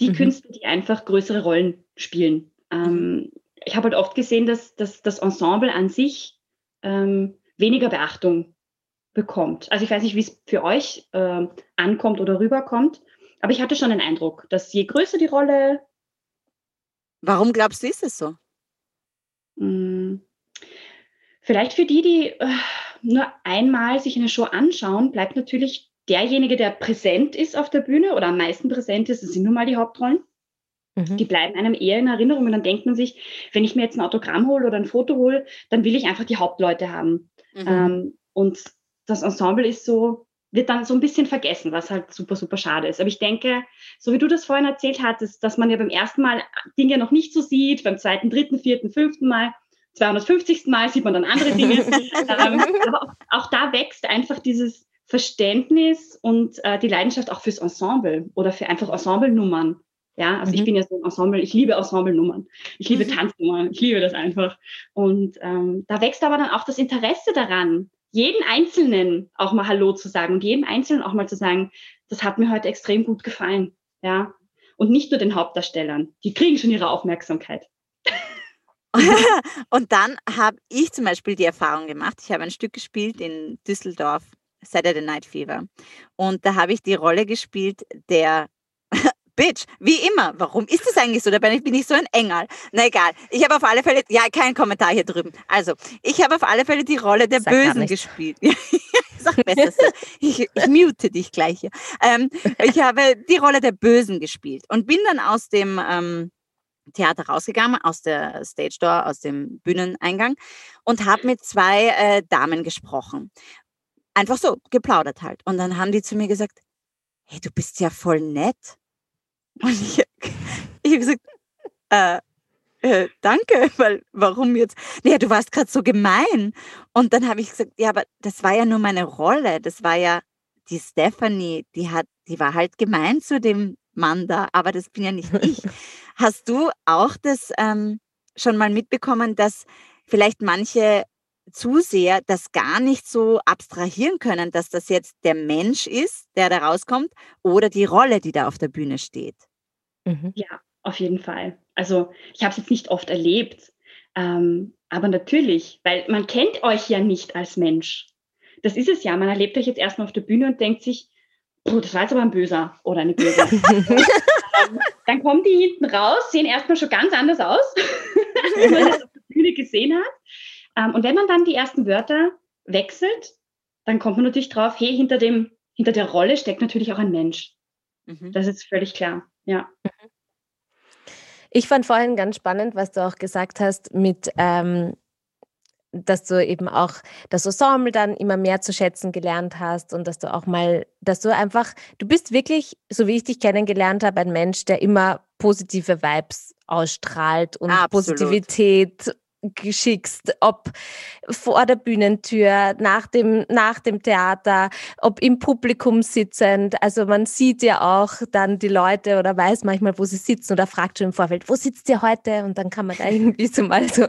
die mhm. Künstler, die einfach größere Rollen spielen. Ähm, mhm. ich habe halt oft gesehen, dass, dass das Ensemble an sich ähm, weniger Beachtung bekommt. Also ich weiß nicht, wie es für euch äh, ankommt oder rüberkommt, aber ich hatte schon den Eindruck, dass je größer die Rolle. Warum glaubst du, ist es so? Mh, hm, vielleicht für die, die äh, nur einmal sich eine Show anschauen, bleibt natürlich derjenige, der präsent ist auf der Bühne oder am meisten präsent ist, das sind nun mal die Hauptrollen. Mhm. Die bleiben einem eher in Erinnerung und dann denkt man sich, wenn ich mir jetzt ein Autogramm hole oder ein Foto hole, dann will ich einfach die Hauptleute haben. Mhm. Ähm, und das Ensemble ist so wird dann so ein bisschen vergessen, was halt super, super schade ist. Aber ich denke, so wie du das vorhin erzählt hattest, dass man ja beim ersten Mal Dinge noch nicht so sieht, beim zweiten, dritten, vierten, fünften Mal, 250. Mal sieht man dann andere Dinge. ähm, aber auch, auch, da wächst einfach dieses Verständnis und äh, die Leidenschaft auch fürs Ensemble oder für einfach Ensemblenummern. Ja, also mhm. ich bin ja so ein Ensemble, ich liebe Ensemblenummern, ich liebe mhm. Tanznummern, ich liebe das einfach. Und ähm, da wächst aber dann auch das Interesse daran, jeden Einzelnen auch mal Hallo zu sagen und jedem Einzelnen auch mal zu sagen, das hat mir heute extrem gut gefallen. Ja. Und nicht nur den Hauptdarstellern. Die kriegen schon ihre Aufmerksamkeit. und dann habe ich zum Beispiel die Erfahrung gemacht, ich habe ein Stück gespielt in Düsseldorf, Saturday Night Fever. Und da habe ich die Rolle gespielt der Bitch, wie immer. Warum ist das eigentlich so? Da bin ich, bin ich so ein Engel. Na egal. Ich habe auf alle Fälle, ja, kein Kommentar hier drüben. Also, ich habe auf alle Fälle die Rolle der Sag Bösen gespielt. Sag besser so. Ich, ich mute dich gleich hier. Ähm, ich habe die Rolle der Bösen gespielt und bin dann aus dem ähm, Theater rausgegangen, aus der Stage Door, aus dem Bühneneingang und habe mit zwei äh, Damen gesprochen. Einfach so, geplaudert halt. Und dann haben die zu mir gesagt, hey, du bist ja voll nett. Und ich, ich habe gesagt, äh, äh, danke, weil warum jetzt? Naja, du warst gerade so gemein. Und dann habe ich gesagt, ja, aber das war ja nur meine Rolle. Das war ja die Stephanie, die hat, die war halt gemein zu dem Mann da, aber das bin ja nicht ich. Hast du auch das ähm, schon mal mitbekommen, dass vielleicht manche Zuseher das gar nicht so abstrahieren können, dass das jetzt der Mensch ist, der da rauskommt, oder die Rolle, die da auf der Bühne steht? Mhm. Ja, auf jeden Fall. Also ich habe es jetzt nicht oft erlebt, ähm, aber natürlich, weil man kennt euch ja nicht als Mensch. Das ist es ja. Man erlebt euch jetzt erstmal auf der Bühne und denkt sich, das war jetzt aber ein Böser oder eine Böse. ähm, dann kommen die hinten raus, sehen erstmal schon ganz anders aus, wie man das auf der Bühne gesehen hat. Ähm, und wenn man dann die ersten Wörter wechselt, dann kommt man natürlich drauf, hey, hinter, dem, hinter der Rolle steckt natürlich auch ein Mensch. Mhm. Das ist völlig klar, ja. Ich fand vorhin ganz spannend, was du auch gesagt hast mit, ähm, dass du eben auch das Ensemble dann immer mehr zu schätzen gelernt hast und dass du auch mal, dass du einfach, du bist wirklich, so wie ich dich kennengelernt habe, ein Mensch, der immer positive Vibes ausstrahlt und Absolut. Positivität geschickst, ob vor der Bühnentür, nach dem, nach dem Theater, ob im Publikum sitzend. Also man sieht ja auch dann die Leute oder weiß manchmal, wo sie sitzen oder fragt schon im Vorfeld, wo sitzt ihr heute? Und dann kann man da irgendwie so mal so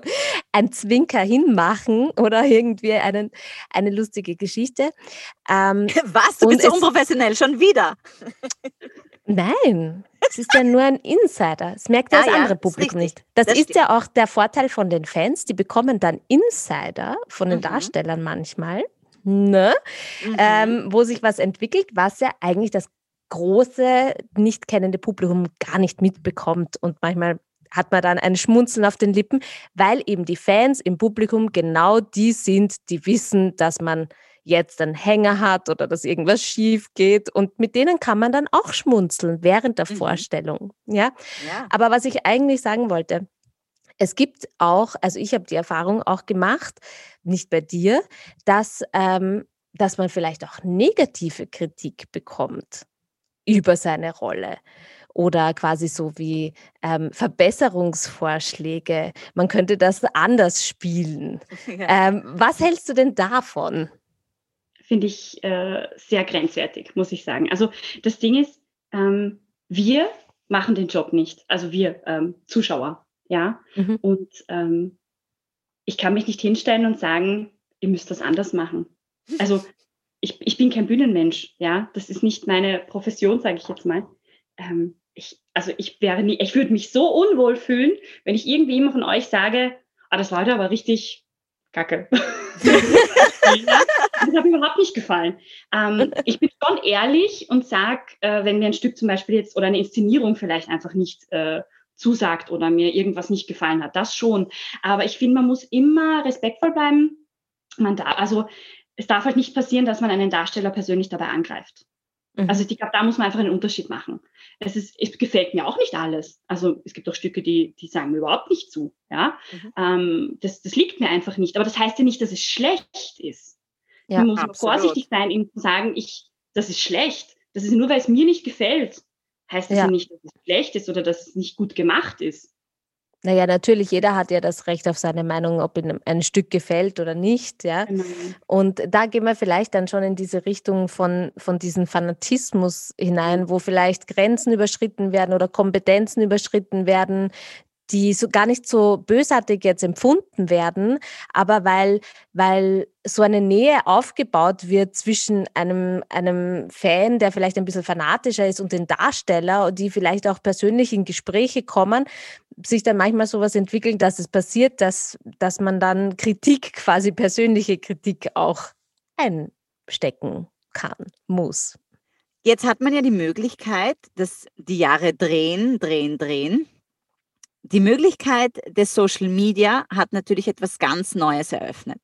ein Zwinker hinmachen oder irgendwie einen, eine lustige Geschichte. Ähm, Was? Du bist so unprofessionell, schon wieder. Nein, es ist ja nur ein Insider. Es merkt ja, das andere Publikum nicht. Das, das ist ja auch der Vorteil von den Fans. Die bekommen dann Insider von den mhm. Darstellern manchmal, ne? Mhm. Ähm, wo sich was entwickelt, was ja eigentlich das große, nicht kennende Publikum gar nicht mitbekommt. Und manchmal hat man dann ein Schmunzeln auf den Lippen, weil eben die Fans im Publikum genau die sind, die wissen, dass man jetzt einen Hänger hat oder dass irgendwas schief geht. Und mit denen kann man dann auch schmunzeln während der mhm. Vorstellung. Ja? ja. Aber was ich eigentlich sagen wollte, es gibt auch, also ich habe die Erfahrung auch gemacht, nicht bei dir, dass, ähm, dass man vielleicht auch negative Kritik bekommt über seine Rolle oder quasi so wie ähm, Verbesserungsvorschläge. Man könnte das anders spielen. Ja. Ähm, was hältst du denn davon? Finde ich äh, sehr grenzwertig, muss ich sagen. Also das Ding ist, ähm, wir machen den Job nicht, also wir ähm, Zuschauer, ja. Mhm. Und ähm, ich kann mich nicht hinstellen und sagen, ihr müsst das anders machen. Also ich, ich bin kein Bühnenmensch, ja. Das ist nicht meine Profession, sage ich jetzt mal. Ähm, ich, also ich wäre nie, ich würde mich so unwohl fühlen, wenn ich irgendwie immer von euch sage, ah, das war heute aber richtig kacke. das hat mir überhaupt nicht gefallen. Ähm, ich bin schon ehrlich und sage, äh, wenn mir ein Stück zum Beispiel jetzt oder eine Inszenierung vielleicht einfach nicht äh, zusagt oder mir irgendwas nicht gefallen hat, das schon. Aber ich finde, man muss immer respektvoll bleiben. Man da, also es darf halt nicht passieren, dass man einen Darsteller persönlich dabei angreift. Mhm. Also ich glaube, da muss man einfach einen Unterschied machen. Es, ist, es gefällt mir auch nicht alles. Also es gibt auch Stücke, die, die sagen mir überhaupt nicht zu. Ja? Mhm. Ähm, das, das liegt mir einfach nicht. Aber das heißt ja nicht, dass es schlecht ist. Ja, man muss absolut. vorsichtig sein, ihm zu sagen, ich, das ist schlecht. Das ist nur, weil es mir nicht gefällt. Heißt das ja. ja nicht, dass es schlecht ist oder dass es nicht gut gemacht ist. Naja, natürlich, jeder hat ja das Recht auf seine Meinung, ob ihm ein Stück gefällt oder nicht, ja. Genau. Und da gehen wir vielleicht dann schon in diese Richtung von, von diesem Fanatismus hinein, wo vielleicht Grenzen überschritten werden oder Kompetenzen überschritten werden, die so gar nicht so bösartig jetzt empfunden werden, aber weil, weil so eine Nähe aufgebaut wird zwischen einem, einem Fan, der vielleicht ein bisschen fanatischer ist, und den Darsteller, die vielleicht auch persönlich in Gespräche kommen, sich dann manchmal sowas entwickelt, dass es passiert, dass, dass man dann Kritik, quasi persönliche Kritik auch einstecken kann, muss. Jetzt hat man ja die Möglichkeit, dass die Jahre drehen, drehen, drehen die Möglichkeit des Social Media hat natürlich etwas ganz Neues eröffnet.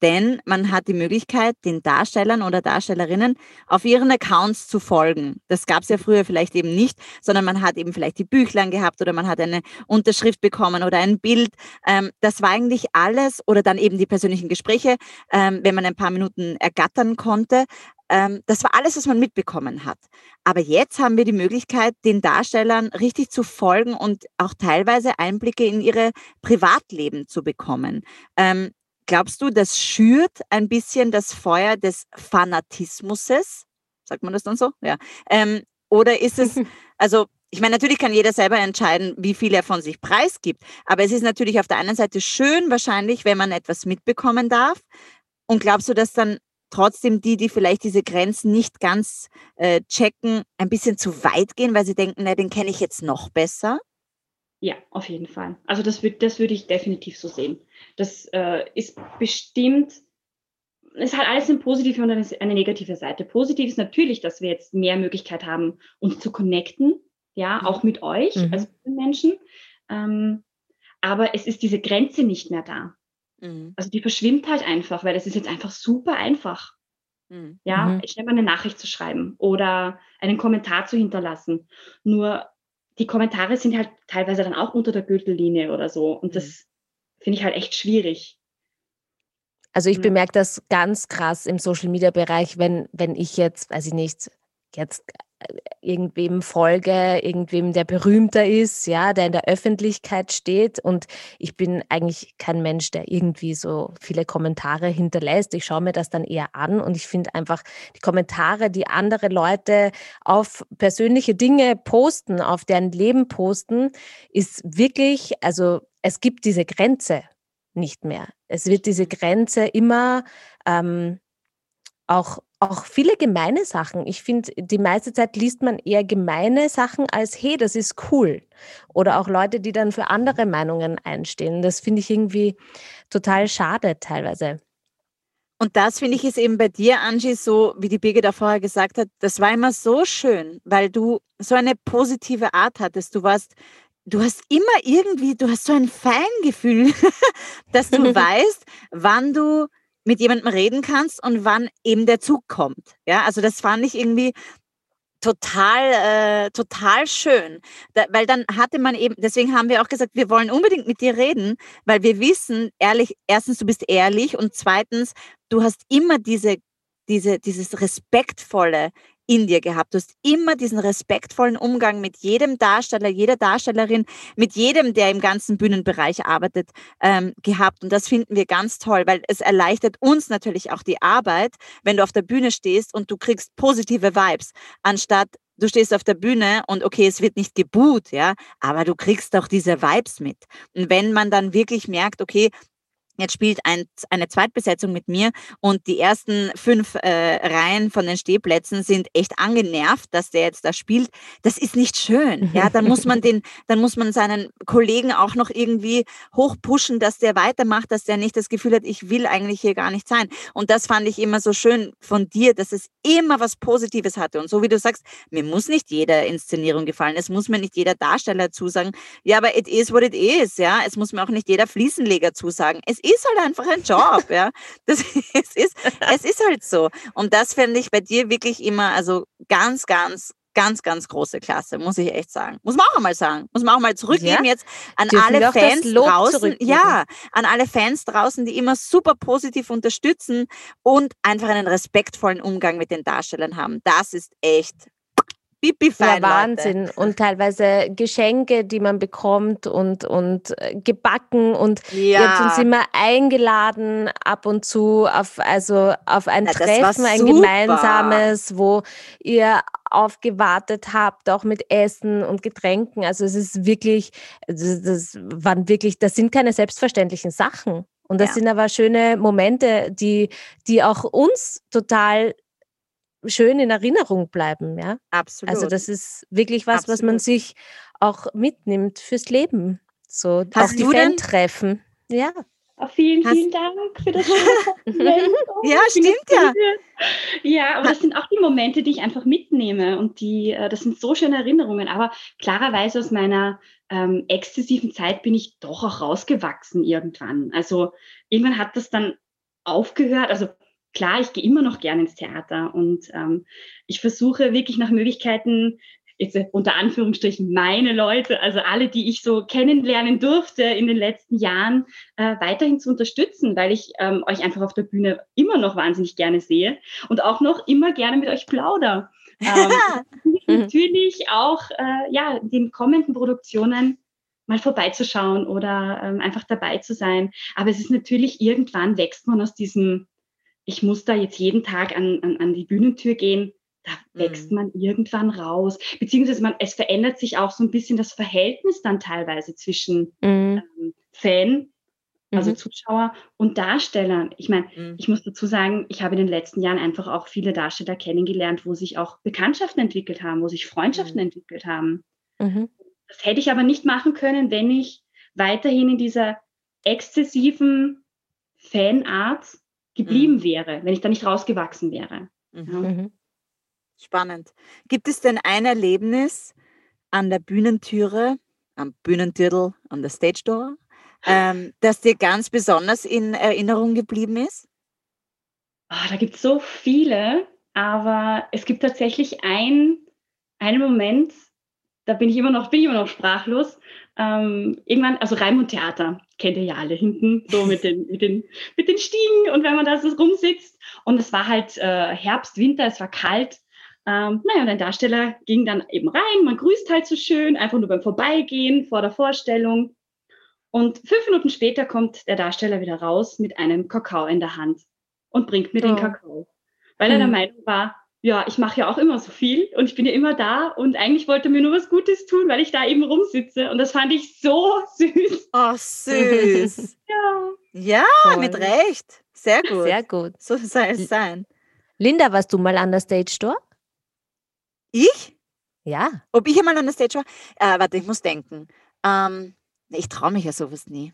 Denn man hat die Möglichkeit, den Darstellern oder Darstellerinnen auf ihren Accounts zu folgen. Das gab es ja früher vielleicht eben nicht, sondern man hat eben vielleicht die Büchlein gehabt oder man hat eine Unterschrift bekommen oder ein Bild. Ähm, das war eigentlich alles oder dann eben die persönlichen Gespräche, ähm, wenn man ein paar Minuten ergattern konnte. Ähm, das war alles, was man mitbekommen hat. Aber jetzt haben wir die Möglichkeit, den Darstellern richtig zu folgen und auch teilweise Einblicke in ihre Privatleben zu bekommen. Ähm, glaubst du, das schürt ein bisschen das Feuer des Fanatismuses? Sagt man das dann so? Ja. Ähm, oder ist es, also ich meine, natürlich kann jeder selber entscheiden, wie viel er von sich preisgibt. Aber es ist natürlich auf der einen Seite schön wahrscheinlich, wenn man etwas mitbekommen darf. Und glaubst du, dass dann trotzdem die, die vielleicht diese Grenzen nicht ganz äh, checken, ein bisschen zu weit gehen, weil sie denken, na, den kenne ich jetzt noch besser? Ja, auf jeden Fall. Also das, würd, das würde ich definitiv so sehen. Das äh, ist bestimmt, es hat alles eine positive und eine, eine, negative Seite. Positiv ist natürlich, dass wir jetzt mehr Möglichkeit haben, uns zu connecten, ja, mhm. auch mit euch mhm. als Menschen. Ähm, aber es ist diese Grenze nicht mehr da. Mhm. Also die verschwimmt halt einfach, weil es ist jetzt einfach super einfach. Mhm. Ja, mhm. schnell mal eine Nachricht zu schreiben oder einen Kommentar zu hinterlassen. Nur die Kommentare sind halt teilweise dann auch unter der Gürtellinie oder so. Und das mhm. finde ich halt echt schwierig. Also ich bemerke das ganz krass im Social Media Bereich, wenn, wenn ich jetzt, weiß ich nicht, jetzt irgendwem folge, irgendwem, der berühmter ist, ja, der in der Öffentlichkeit steht. Und ich bin eigentlich kein Mensch, der irgendwie so viele Kommentare hinterlässt. Ich schaue mir das dann eher an und ich finde einfach die Kommentare, die andere Leute auf persönliche Dinge posten, auf deren Leben posten, ist wirklich, also es gibt diese Grenze nicht mehr. Es wird diese Grenze immer ähm, auch auch viele gemeine Sachen. Ich finde, die meiste Zeit liest man eher gemeine Sachen als, hey, das ist cool. Oder auch Leute, die dann für andere Meinungen einstehen. Das finde ich irgendwie total schade teilweise. Und das finde ich ist eben bei dir, Angie, so wie die Birgit da vorher gesagt hat, das war immer so schön, weil du so eine positive Art hattest. Du warst, du hast immer irgendwie, du hast so ein Feingefühl, dass du weißt, wann du mit jemandem reden kannst und wann eben der Zug kommt. Ja, also das fand ich irgendwie total, äh, total schön, da, weil dann hatte man eben, deswegen haben wir auch gesagt, wir wollen unbedingt mit dir reden, weil wir wissen, ehrlich, erstens, du bist ehrlich und zweitens, du hast immer diese, diese, dieses respektvolle in dir gehabt. Du hast immer diesen respektvollen Umgang mit jedem Darsteller, jeder Darstellerin, mit jedem, der im ganzen Bühnenbereich arbeitet, ähm, gehabt. Und das finden wir ganz toll, weil es erleichtert uns natürlich auch die Arbeit, wenn du auf der Bühne stehst und du kriegst positive Vibes, anstatt du stehst auf der Bühne und okay, es wird nicht gebuht, ja, aber du kriegst auch diese Vibes mit. Und wenn man dann wirklich merkt, okay, Jetzt spielt ein, eine Zweitbesetzung mit mir und die ersten fünf äh, Reihen von den Stehplätzen sind echt angenervt, dass der jetzt da spielt. Das ist nicht schön. Ja, dann muss man den, dann muss man seinen Kollegen auch noch irgendwie hochpushen, dass der weitermacht, dass der nicht das Gefühl hat, ich will eigentlich hier gar nicht sein. Und das fand ich immer so schön von dir, dass es immer was Positives hatte. Und so wie du sagst, mir muss nicht jede Inszenierung gefallen. Es muss mir nicht jeder Darsteller zusagen. Ja, aber it is what it is. Ja, es muss mir auch nicht jeder Fliesenleger zusagen. Es ist halt einfach ein Job, ja. Das, es, ist, es ist halt so. Und das fände ich bei dir wirklich immer, also ganz, ganz, ganz, ganz große Klasse, muss ich echt sagen. Muss man auch mal sagen. Muss man auch mal zurückgeben ja? jetzt an Dürfen alle Fans draußen. Ja, an alle Fans draußen, die immer super positiv unterstützen und einfach einen respektvollen Umgang mit den Darstellern haben. Das ist echt Pipi ja, Wahnsinn. Leute. Und teilweise Geschenke, die man bekommt und, und äh, gebacken. Und ja. ihr habt uns immer eingeladen, ab und zu auf, also auf ein ja, Treffen, ein gemeinsames, wo ihr aufgewartet habt, auch mit Essen und Getränken. Also es ist wirklich, das, das waren wirklich, das sind keine selbstverständlichen Sachen. Und das ja. sind aber schöne Momente, die, die auch uns total schön in Erinnerung bleiben, ja. Absolut. Also das ist wirklich was, Absolut. was man sich auch mitnimmt fürs Leben. So Hast auch die Fan-Treffen. Ja. Oh, vielen, Hast vielen Dank für das. Oh, ja, stimmt ja. Ja, aber das sind auch die Momente, die ich einfach mitnehme und die, äh, das sind so schöne Erinnerungen. Aber klarerweise aus meiner ähm, exzessiven Zeit bin ich doch auch rausgewachsen irgendwann. Also irgendwann hat das dann aufgehört. Also klar, ich gehe immer noch gerne ins Theater und ähm, ich versuche wirklich nach Möglichkeiten, jetzt unter Anführungsstrichen meine Leute, also alle, die ich so kennenlernen durfte in den letzten Jahren, äh, weiterhin zu unterstützen, weil ich ähm, euch einfach auf der Bühne immer noch wahnsinnig gerne sehe und auch noch immer gerne mit euch plauder. Ähm, natürlich auch äh, ja den kommenden Produktionen mal vorbeizuschauen oder ähm, einfach dabei zu sein. Aber es ist natürlich irgendwann wächst man aus diesem ich muss da jetzt jeden Tag an, an, an die Bühnentür gehen, da wächst mhm. man irgendwann raus. Beziehungsweise man, es verändert sich auch so ein bisschen das Verhältnis dann teilweise zwischen mhm. ähm, Fan, also mhm. Zuschauer und Darstellern. Ich meine, mhm. ich muss dazu sagen, ich habe in den letzten Jahren einfach auch viele Darsteller kennengelernt, wo sich auch Bekanntschaften entwickelt haben, wo sich Freundschaften mhm. entwickelt haben. Mhm. Das hätte ich aber nicht machen können, wenn ich weiterhin in dieser exzessiven Fanart geblieben mhm. wäre, wenn ich da nicht rausgewachsen wäre. Mhm. Ja. Mhm. Spannend. Gibt es denn ein Erlebnis an der Bühnentüre, am Bühnentürtel, an der Stage Door, ähm, das dir ganz besonders in Erinnerung geblieben ist? Oh, da gibt es so viele, aber es gibt tatsächlich ein, einen Moment, da bin ich immer noch, bin ich immer noch sprachlos. Ähm, irgendwann, also Raimund Theater kennt ihr ja alle hinten, so mit den, mit den, mit den Stiegen und wenn man da so rumsitzt. Und es war halt äh, Herbst, Winter, es war kalt. Ähm, naja, und der Darsteller ging dann eben rein, man grüßt halt so schön, einfach nur beim Vorbeigehen vor der Vorstellung. Und fünf Minuten später kommt der Darsteller wieder raus mit einem Kakao in der Hand und bringt mir oh. den Kakao. Weil er der hm. Meinung war, ja, ich mache ja auch immer so viel und ich bin ja immer da und eigentlich wollte mir nur was Gutes tun, weil ich da eben rumsitze und das fand ich so süß. Oh, süß. ja. Ja, Toll. mit Recht. Sehr gut. Sehr gut. So soll es sein. Linda, warst du mal an der Stage Store? Ich? Ja. Ob ich einmal an der Stage war? Äh, warte, ich muss denken. Ähm, ich traue mich ja sowas nie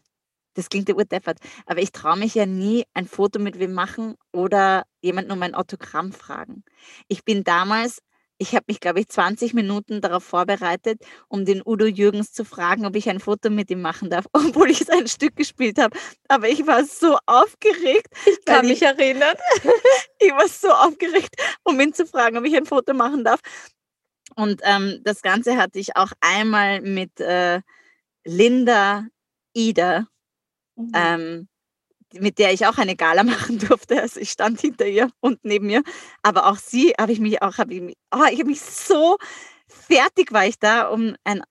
das klingt ja urdeppert, aber ich traue mich ja nie, ein Foto mit wem machen oder jemanden um ein Autogramm fragen. Ich bin damals ich habe mich, glaube ich, 20 Minuten darauf vorbereitet, um den Udo Jürgens zu fragen, ob ich ein Foto mit ihm machen darf, obwohl ich sein Stück gespielt habe. Aber ich war so aufgeregt. Ich kann mich ich, erinnern. ich war so aufgeregt, um ihn zu fragen, ob ich ein Foto machen darf. Und ähm, das Ganze hatte ich auch einmal mit äh, Linda Ida Mhm. Ähm, mit der ich auch eine Gala machen durfte. Also ich stand hinter ihr und neben mir. Aber auch sie habe ich mich auch, habe ich, oh, ich habe mich so fertig war ich da, um ein,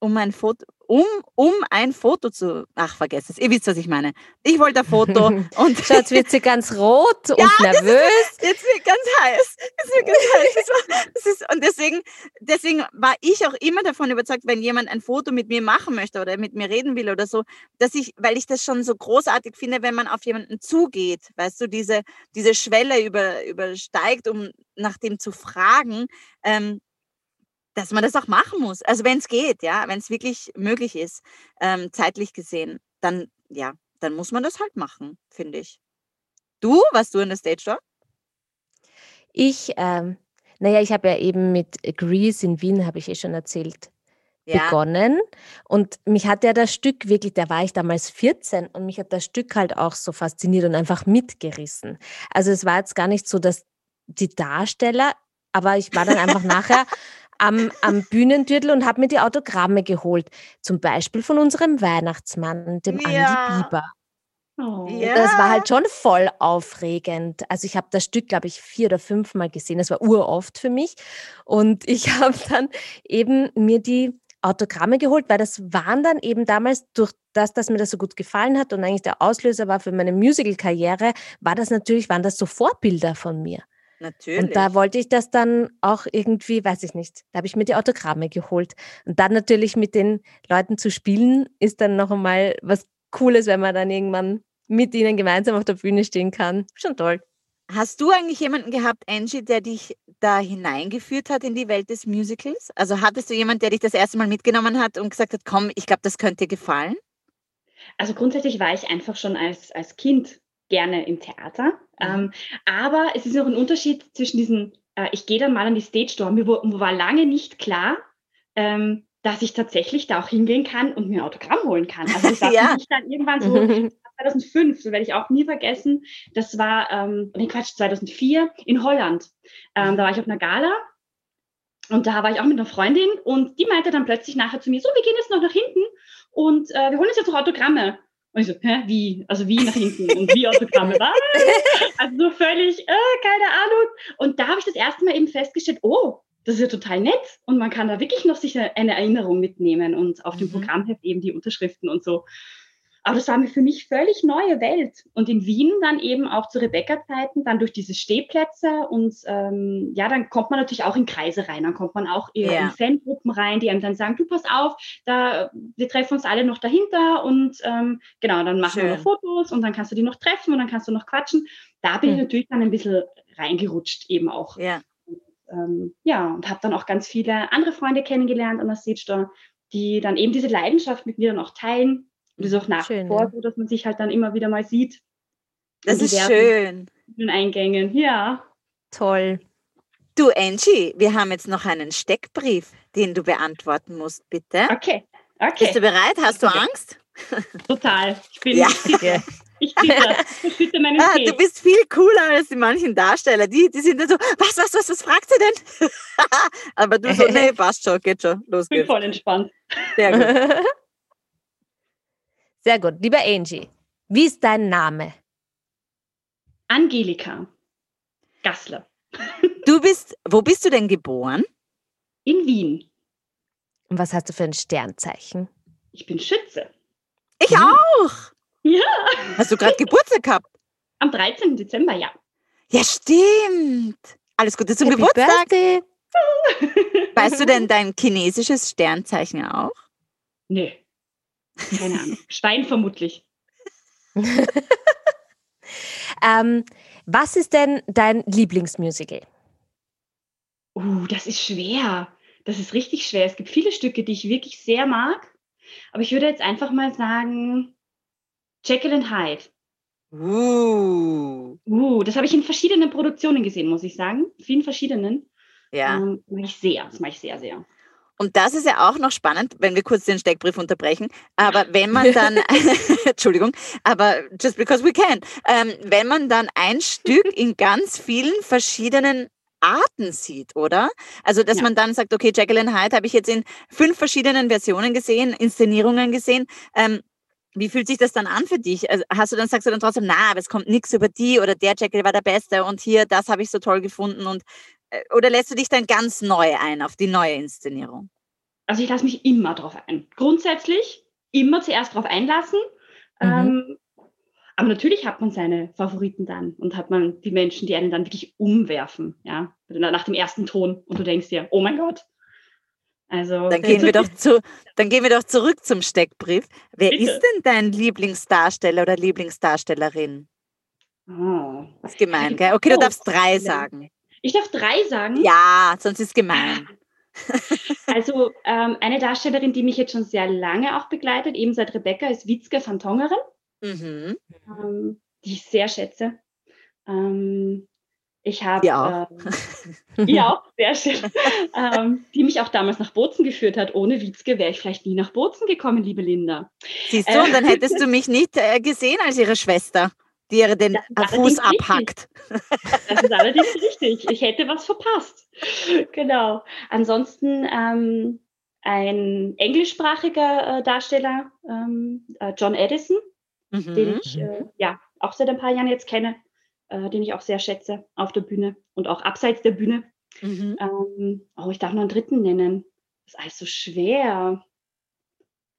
um ein Foto, um, um ein Foto zu. Ach, vergesst es. Ihr wisst, was ich meine. Ich wollte ein Foto und. Schaut, wird sie ganz rot und ja, nervös. Ist, jetzt wird ganz heiß. Jetzt wird ganz heiß. Das war, das ist, und deswegen, deswegen war ich auch immer davon überzeugt, wenn jemand ein Foto mit mir machen möchte oder mit mir reden will oder so, dass ich, weil ich das schon so großartig finde, wenn man auf jemanden zugeht, weißt du, diese, diese Schwelle über, übersteigt, um nach dem zu fragen, ähm, dass man das auch machen muss. Also wenn es geht, ja, wenn es wirklich möglich ist, ähm, zeitlich gesehen, dann ja, dann muss man das halt machen, finde ich. Du, warst du in der Stage Door? Ich, ähm, naja, ich habe ja eben mit Grease in Wien, habe ich eh schon erzählt, ja. begonnen. Und mich hat ja das Stück wirklich, da war ich damals 14 und mich hat das Stück halt auch so fasziniert und einfach mitgerissen. Also es war jetzt gar nicht so, dass die Darsteller, aber ich war dann einfach nachher am, am Bühnentürtel und habe mir die Autogramme geholt. Zum Beispiel von unserem Weihnachtsmann, dem ja. Andi Bieber. Oh. Ja. Das war halt schon voll aufregend. Also ich habe das Stück, glaube ich, vier oder fünf Mal gesehen. Das war uroft für mich. Und ich habe dann eben mir die Autogramme geholt, weil das waren dann eben damals durch das, dass mir das so gut gefallen hat und eigentlich der Auslöser war für meine Musical-Karriere, war das natürlich, waren das so Vorbilder von mir. Natürlich. Und da wollte ich das dann auch irgendwie, weiß ich nicht, da habe ich mir die Autogramme geholt. Und dann natürlich mit den Leuten zu spielen, ist dann noch einmal was Cooles, wenn man dann irgendwann mit ihnen gemeinsam auf der Bühne stehen kann. Schon toll. Hast du eigentlich jemanden gehabt, Angie, der dich da hineingeführt hat in die Welt des Musicals? Also hattest du jemanden, der dich das erste Mal mitgenommen hat und gesagt hat, komm, ich glaube, das könnte dir gefallen? Also grundsätzlich war ich einfach schon als, als Kind gerne im Theater. Mhm. Ähm, aber es ist noch ein Unterschied zwischen diesen, äh, ich gehe dann mal an die Stage Door. Mir, mir war lange nicht klar, ähm, dass ich tatsächlich da auch hingehen kann und mir ein Autogramm holen kann. Also das ja. ich dann irgendwann so 2005, so werde ich auch nie vergessen. Das war, ähm, nee, Quatsch, 2004 in Holland. Ähm, da war ich auf einer Gala und da war ich auch mit einer Freundin und die meinte dann plötzlich nachher zu mir, so, wir gehen jetzt noch nach hinten und äh, wir holen uns jetzt noch Autogramme. Und ich so, hä, wie? Also wie nach hinten und wie Autogramme? Was? Also so völlig, äh, keine Ahnung. Und da habe ich das erste Mal eben festgestellt, oh, das ist ja total nett und man kann da wirklich noch sich eine Erinnerung mitnehmen und auf dem mhm. Programmheft eben die Unterschriften und so. Aber das war mir für mich völlig neue Welt. Und in Wien dann eben auch zu Rebecca-Zeiten, dann durch diese Stehplätze und ähm, ja, dann kommt man natürlich auch in Kreise rein. Dann kommt man auch eher ja. in Fangruppen rein, die einem dann sagen, du pass auf, da, wir treffen uns alle noch dahinter und ähm, genau, dann machen Schön. wir noch Fotos und dann kannst du die noch treffen und dann kannst du noch quatschen. Da bin hm. ich natürlich dann ein bisschen reingerutscht eben auch. Ja. Und, ähm, ja, und habe dann auch ganz viele andere Freunde kennengelernt an der Stage die dann eben diese Leidenschaft mit mir dann auch teilen und das ist auch nach wie vor so, dass man sich halt dann immer wieder mal sieht. Das ist schön. In den Eingängen, ja. Toll. Du, Angie, wir haben jetzt noch einen Steckbrief, den du beantworten musst, bitte. Okay. okay. Bist du bereit? Hast du Angst? Total. Ich bin ja. Ich zitter. Ich meinen ah, Du bist viel cooler als die manchen Darsteller. Die, die sind dann so, was, was, was, was fragt sie denn? Aber du so, nee, passt schon, geht schon, los geht's. Ich bin voll entspannt. Sehr gut. Sehr gut. Lieber Angie, wie ist dein Name? Angelika Gassler. Du bist, wo bist du denn geboren? In Wien. Und was hast du für ein Sternzeichen? Ich bin Schütze. Ich mhm. auch. Ja. Hast du gerade Geburtstag gehabt? Am 13. Dezember, ja. Ja, stimmt. Alles Gute zum Happy Geburtstag. Birthday. Weißt du denn dein chinesisches Sternzeichen auch? Nee. Keine Ahnung. Stein vermutlich. ähm, was ist denn dein Lieblingsmusical? Uh, das ist schwer. Das ist richtig schwer. Es gibt viele Stücke, die ich wirklich sehr mag. Aber ich würde jetzt einfach mal sagen, Jekyll and Hyde. Uh. Uh, das habe ich in verschiedenen Produktionen gesehen, muss ich sagen. Vielen verschiedenen. Ja. Ähm, mag ich sehr. Das mag ich sehr, sehr. Und das ist ja auch noch spannend, wenn wir kurz den Steckbrief unterbrechen. Aber wenn man dann, Entschuldigung, aber just because we can, ähm, wenn man dann ein Stück in ganz vielen verschiedenen Arten sieht, oder? Also, dass ja. man dann sagt, okay, Jacqueline Hyde habe ich jetzt in fünf verschiedenen Versionen gesehen, Inszenierungen gesehen. Ähm, wie fühlt sich das dann an für dich? Also hast du dann, sagst du dann trotzdem, na, aber es kommt nichts über die oder der Jekyll war der Beste und hier, das habe ich so toll gefunden und oder lässt du dich dann ganz neu ein auf die neue Inszenierung? Also ich lasse mich immer drauf ein. Grundsätzlich immer zuerst drauf einlassen. Mhm. Ähm, aber natürlich hat man seine Favoriten dann und hat man die Menschen, die einen dann wirklich umwerfen, ja, nach dem ersten Ton und du denkst dir, oh mein Gott. Also dann gehen wir doch zu, dann gehen wir doch zurück zum Steckbrief. Wer Bitte? ist denn dein Lieblingsdarsteller oder Lieblingsdarstellerin? Oh. Das ist gemein, gell? Okay, du darfst drei sagen. Ich darf drei sagen? Ja, sonst ist gemein. Also ähm, eine Darstellerin, die mich jetzt schon sehr lange auch begleitet, eben seit Rebecca, ist Witzke van Tongeren, mhm. ähm, die ich sehr schätze. Ähm, ich habe ja. Äh, ja auch sehr schön, ähm, die mich auch damals nach Bozen geführt hat. Ohne Witzke wäre ich vielleicht nie nach Bozen gekommen, liebe Linda. Siehst du, äh, und dann hättest du mich nicht äh, gesehen als ihre Schwester. Die ihr den Fuß abhackt. Das ist allerdings richtig. Ich hätte was verpasst. Genau. Ansonsten ähm, ein englischsprachiger äh, Darsteller, ähm, äh, John Edison, mhm. den ich äh, ja auch seit ein paar Jahren jetzt kenne, äh, den ich auch sehr schätze auf der Bühne und auch abseits der Bühne. Mhm. Ähm, oh, ich darf noch einen dritten nennen. Das ist alles so schwer.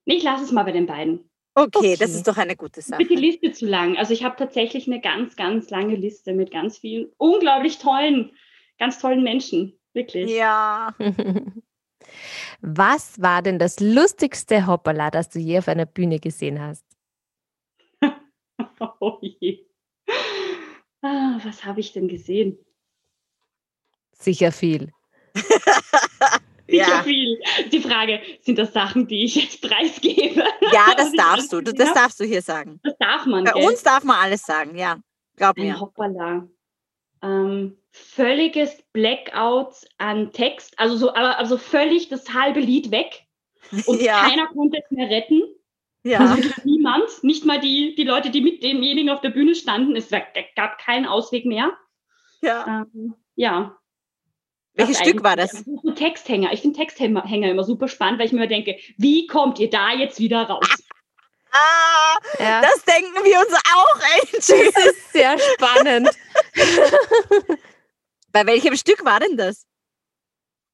Ich lasse es mal bei den beiden. Okay, okay, das ist doch eine gute Sache. Ist die Liste zu lang? Also ich habe tatsächlich eine ganz, ganz lange Liste mit ganz vielen unglaublich tollen, ganz tollen Menschen. Wirklich. Ja. Was war denn das lustigste Hoppala, das du je auf einer Bühne gesehen hast? oh je. Ah, was habe ich denn gesehen? Sicher viel. Sicher ja. viel. Die Frage, sind das Sachen, die ich jetzt preisgebe? Ja, das darfst du. Das darfst du hier sagen. Das darf man. Bei gell? uns darf man alles sagen, ja. Glaub mir. Ein Hoppala. Ähm, völliges Blackout an Text, also so, aber also völlig das halbe Lied weg und ja. keiner konnte es mehr retten. Ja. Also niemand, nicht mal die, die Leute, die mit demjenigen auf der Bühne standen. Es gab keinen Ausweg mehr. Ja. Ähm, ja. Welches Stück war das? So Texthänger. Ich finde Texthänger immer super spannend, weil ich mir denke, wie kommt ihr da jetzt wieder raus? Ah, ja. das denken wir uns auch, Angie. Das ist sehr spannend. Bei welchem Stück war denn das?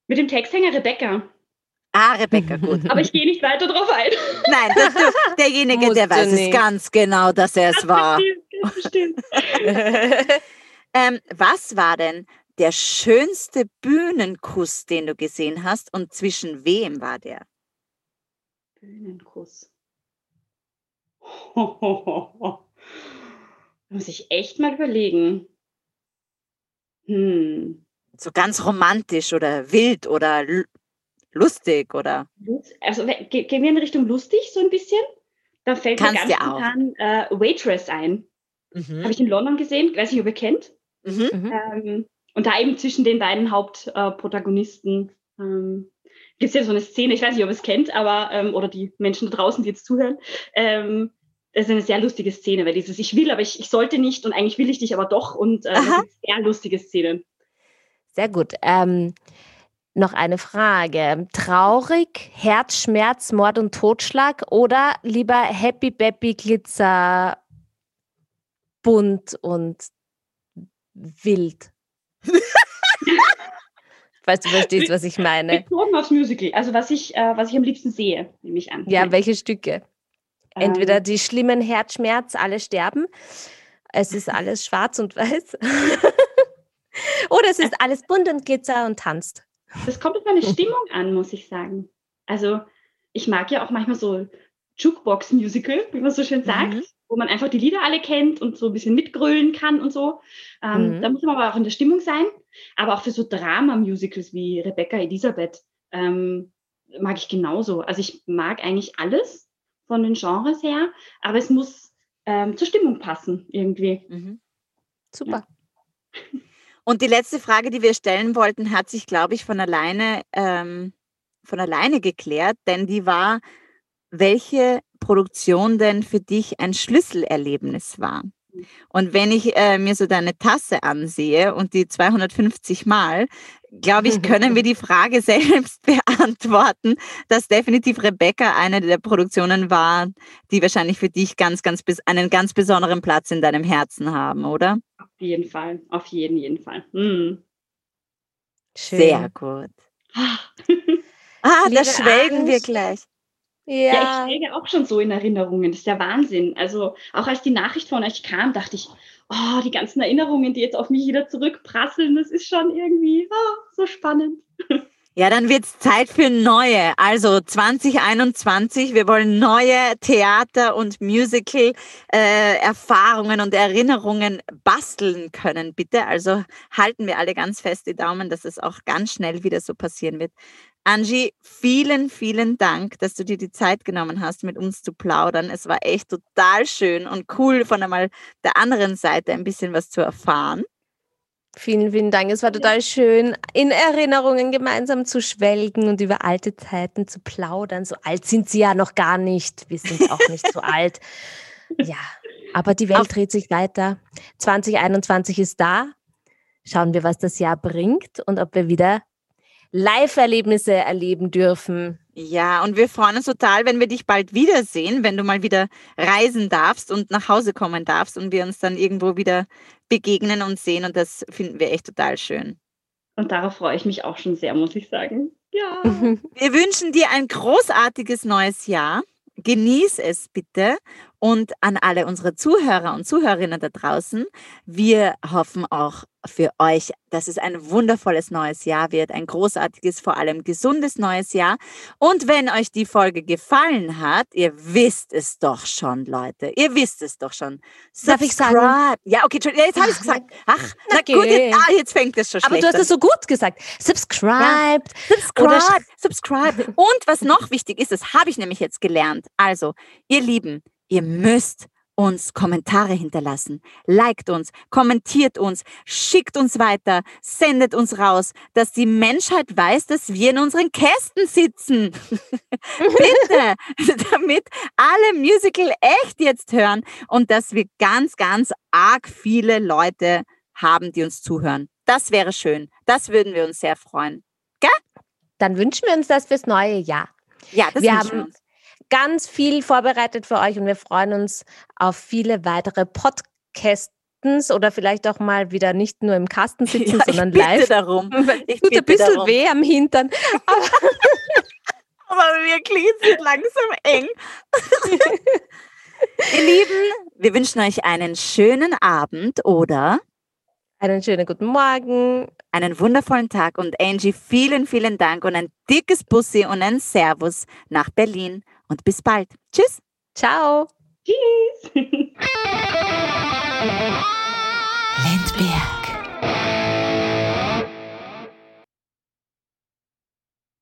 Mit dem Texthänger Rebecca. Ah, Rebecca, gut. Aber ich gehe nicht weiter drauf ein. Nein, das, du, derjenige, der weiß es ganz genau, dass er es das war. Bestimmt, bestimmt. ähm, was war denn der schönste Bühnenkuss, den du gesehen hast und zwischen wem war der? Bühnenkuss. Muss ich echt mal überlegen. Hm. So ganz romantisch oder wild oder lustig oder? Also gehen wir in Richtung lustig so ein bisschen? Da fällt Kannst mir ganz spontan äh, Waitress ein. Mhm. Habe ich in London gesehen, weiß nicht, ob ihr kennt. Mhm. mhm. Ähm, und da eben zwischen den beiden Hauptprotagonisten äh, ähm, gibt es ja so eine Szene, ich weiß nicht, ob ihr es kennt, aber, ähm, oder die Menschen da draußen, die jetzt zuhören, ähm, das ist eine sehr lustige Szene, weil dieses Ich will, aber ich, ich sollte nicht und eigentlich will ich dich aber doch und äh, das sind sehr lustige Szenen. Sehr gut. Ähm, noch eine Frage. Traurig, Herzschmerz, Mord und Totschlag oder lieber Happy Baby Glitzer, bunt und wild? Falls du verstehst, was ich meine. Bezogen aufs Musical, also was ich, äh, was ich am liebsten sehe, nehme ich an. Ja, welche Stücke? Entweder ähm. die schlimmen Herzschmerz, alle sterben, es ist alles schwarz und weiß. Oder es ist alles bunt und glitzer und tanzt. Das kommt auf meine Stimmung an, muss ich sagen. Also ich mag ja auch manchmal so Jukebox-Musical, wie man so schön sagt, mhm. Wo man einfach die Lieder alle kennt und so ein bisschen mitgrölen kann und so. Ähm, mhm. Da muss man aber auch in der Stimmung sein. Aber auch für so Drama-Musicals wie Rebecca Elisabeth ähm, mag ich genauso. Also ich mag eigentlich alles von den Genres her, aber es muss ähm, zur Stimmung passen irgendwie. Mhm. Super. Ja. Und die letzte Frage, die wir stellen wollten, hat sich, glaube ich, von alleine, ähm, von alleine geklärt, denn die war, welche Produktion denn für dich ein Schlüsselerlebnis war. Und wenn ich äh, mir so deine Tasse ansehe und die 250 Mal, glaube ich, können wir die Frage selbst beantworten, dass definitiv Rebecca eine der Produktionen war, die wahrscheinlich für dich ganz, ganz einen ganz besonderen Platz in deinem Herzen haben, oder? jeden Fall, auf jeden, jeden Fall. Mhm. Sehr gut. ah, da schwelgen wir gleich. Ja. ja, ich schwelge auch schon so in Erinnerungen. Das ist der Wahnsinn. Also auch als die Nachricht von euch kam, dachte ich, oh, die ganzen Erinnerungen, die jetzt auf mich wieder zurückprasseln, das ist schon irgendwie oh, so spannend. Ja, dann wird es Zeit für neue. Also 2021, wir wollen neue Theater- und Musical-Erfahrungen äh, und Erinnerungen basteln können, bitte. Also halten wir alle ganz fest die Daumen, dass es auch ganz schnell wieder so passieren wird. Angie, vielen, vielen Dank, dass du dir die Zeit genommen hast, mit uns zu plaudern. Es war echt total schön und cool, von einmal der anderen Seite ein bisschen was zu erfahren. Vielen, vielen Dank. Es war total schön, in Erinnerungen gemeinsam zu schwelgen und über alte Zeiten zu plaudern. So alt sind sie ja noch gar nicht. Wir sind auch nicht so alt. Ja, aber die Welt Auf dreht sich weiter. 2021 ist da. Schauen wir, was das Jahr bringt und ob wir wieder Live-Erlebnisse erleben dürfen. Ja, und wir freuen uns total, wenn wir dich bald wiedersehen, wenn du mal wieder reisen darfst und nach Hause kommen darfst und wir uns dann irgendwo wieder begegnen und sehen. Und das finden wir echt total schön. Und darauf freue ich mich auch schon sehr, muss ich sagen. Ja. Wir wünschen dir ein großartiges neues Jahr. Genieß es bitte und an alle unsere Zuhörer und Zuhörerinnen da draußen. Wir hoffen auch für euch, dass es ein wundervolles neues Jahr wird, ein großartiges, vor allem gesundes neues Jahr. Und wenn euch die Folge gefallen hat, ihr wisst es doch schon, Leute. Ihr wisst es doch schon. Subscribe. Darf ich sagen? Ja, okay, jetzt habe ich es gesagt. Ach, na okay. gut, jetzt, ah, jetzt fängt es schon schlecht Aber du hast es so gut gesagt. Subscribe. Ja. Subscribe. Subscribe. Und was noch wichtig ist, das habe ich nämlich jetzt gelernt. Also, ihr Lieben, ihr müsst uns Kommentare hinterlassen. Liked uns, kommentiert uns, schickt uns weiter, sendet uns raus, dass die Menschheit weiß, dass wir in unseren Kästen sitzen. Bitte, damit alle Musical echt jetzt hören und dass wir ganz, ganz arg viele Leute haben, die uns zuhören. Das wäre schön. Das würden wir uns sehr freuen. Gell? Dann wünschen wir uns das fürs neue Jahr. Ja, das wir haben wir uns ganz viel vorbereitet für euch und wir freuen uns auf viele weitere Podcasts oder vielleicht auch mal wieder nicht nur im Kasten sitzen, ja, sondern ich live. Darum. Ich tut ein bisschen darum. weh am Hintern. Aber, aber wirklich, es wird langsam eng. Ihr Lieben, wir wünschen euch einen schönen Abend oder einen schönen guten Morgen, einen wundervollen Tag und Angie, vielen, vielen Dank und ein dickes Bussi und ein Servus nach Berlin und bis bald. Tschüss. Ciao. Tschüss. Lindberg.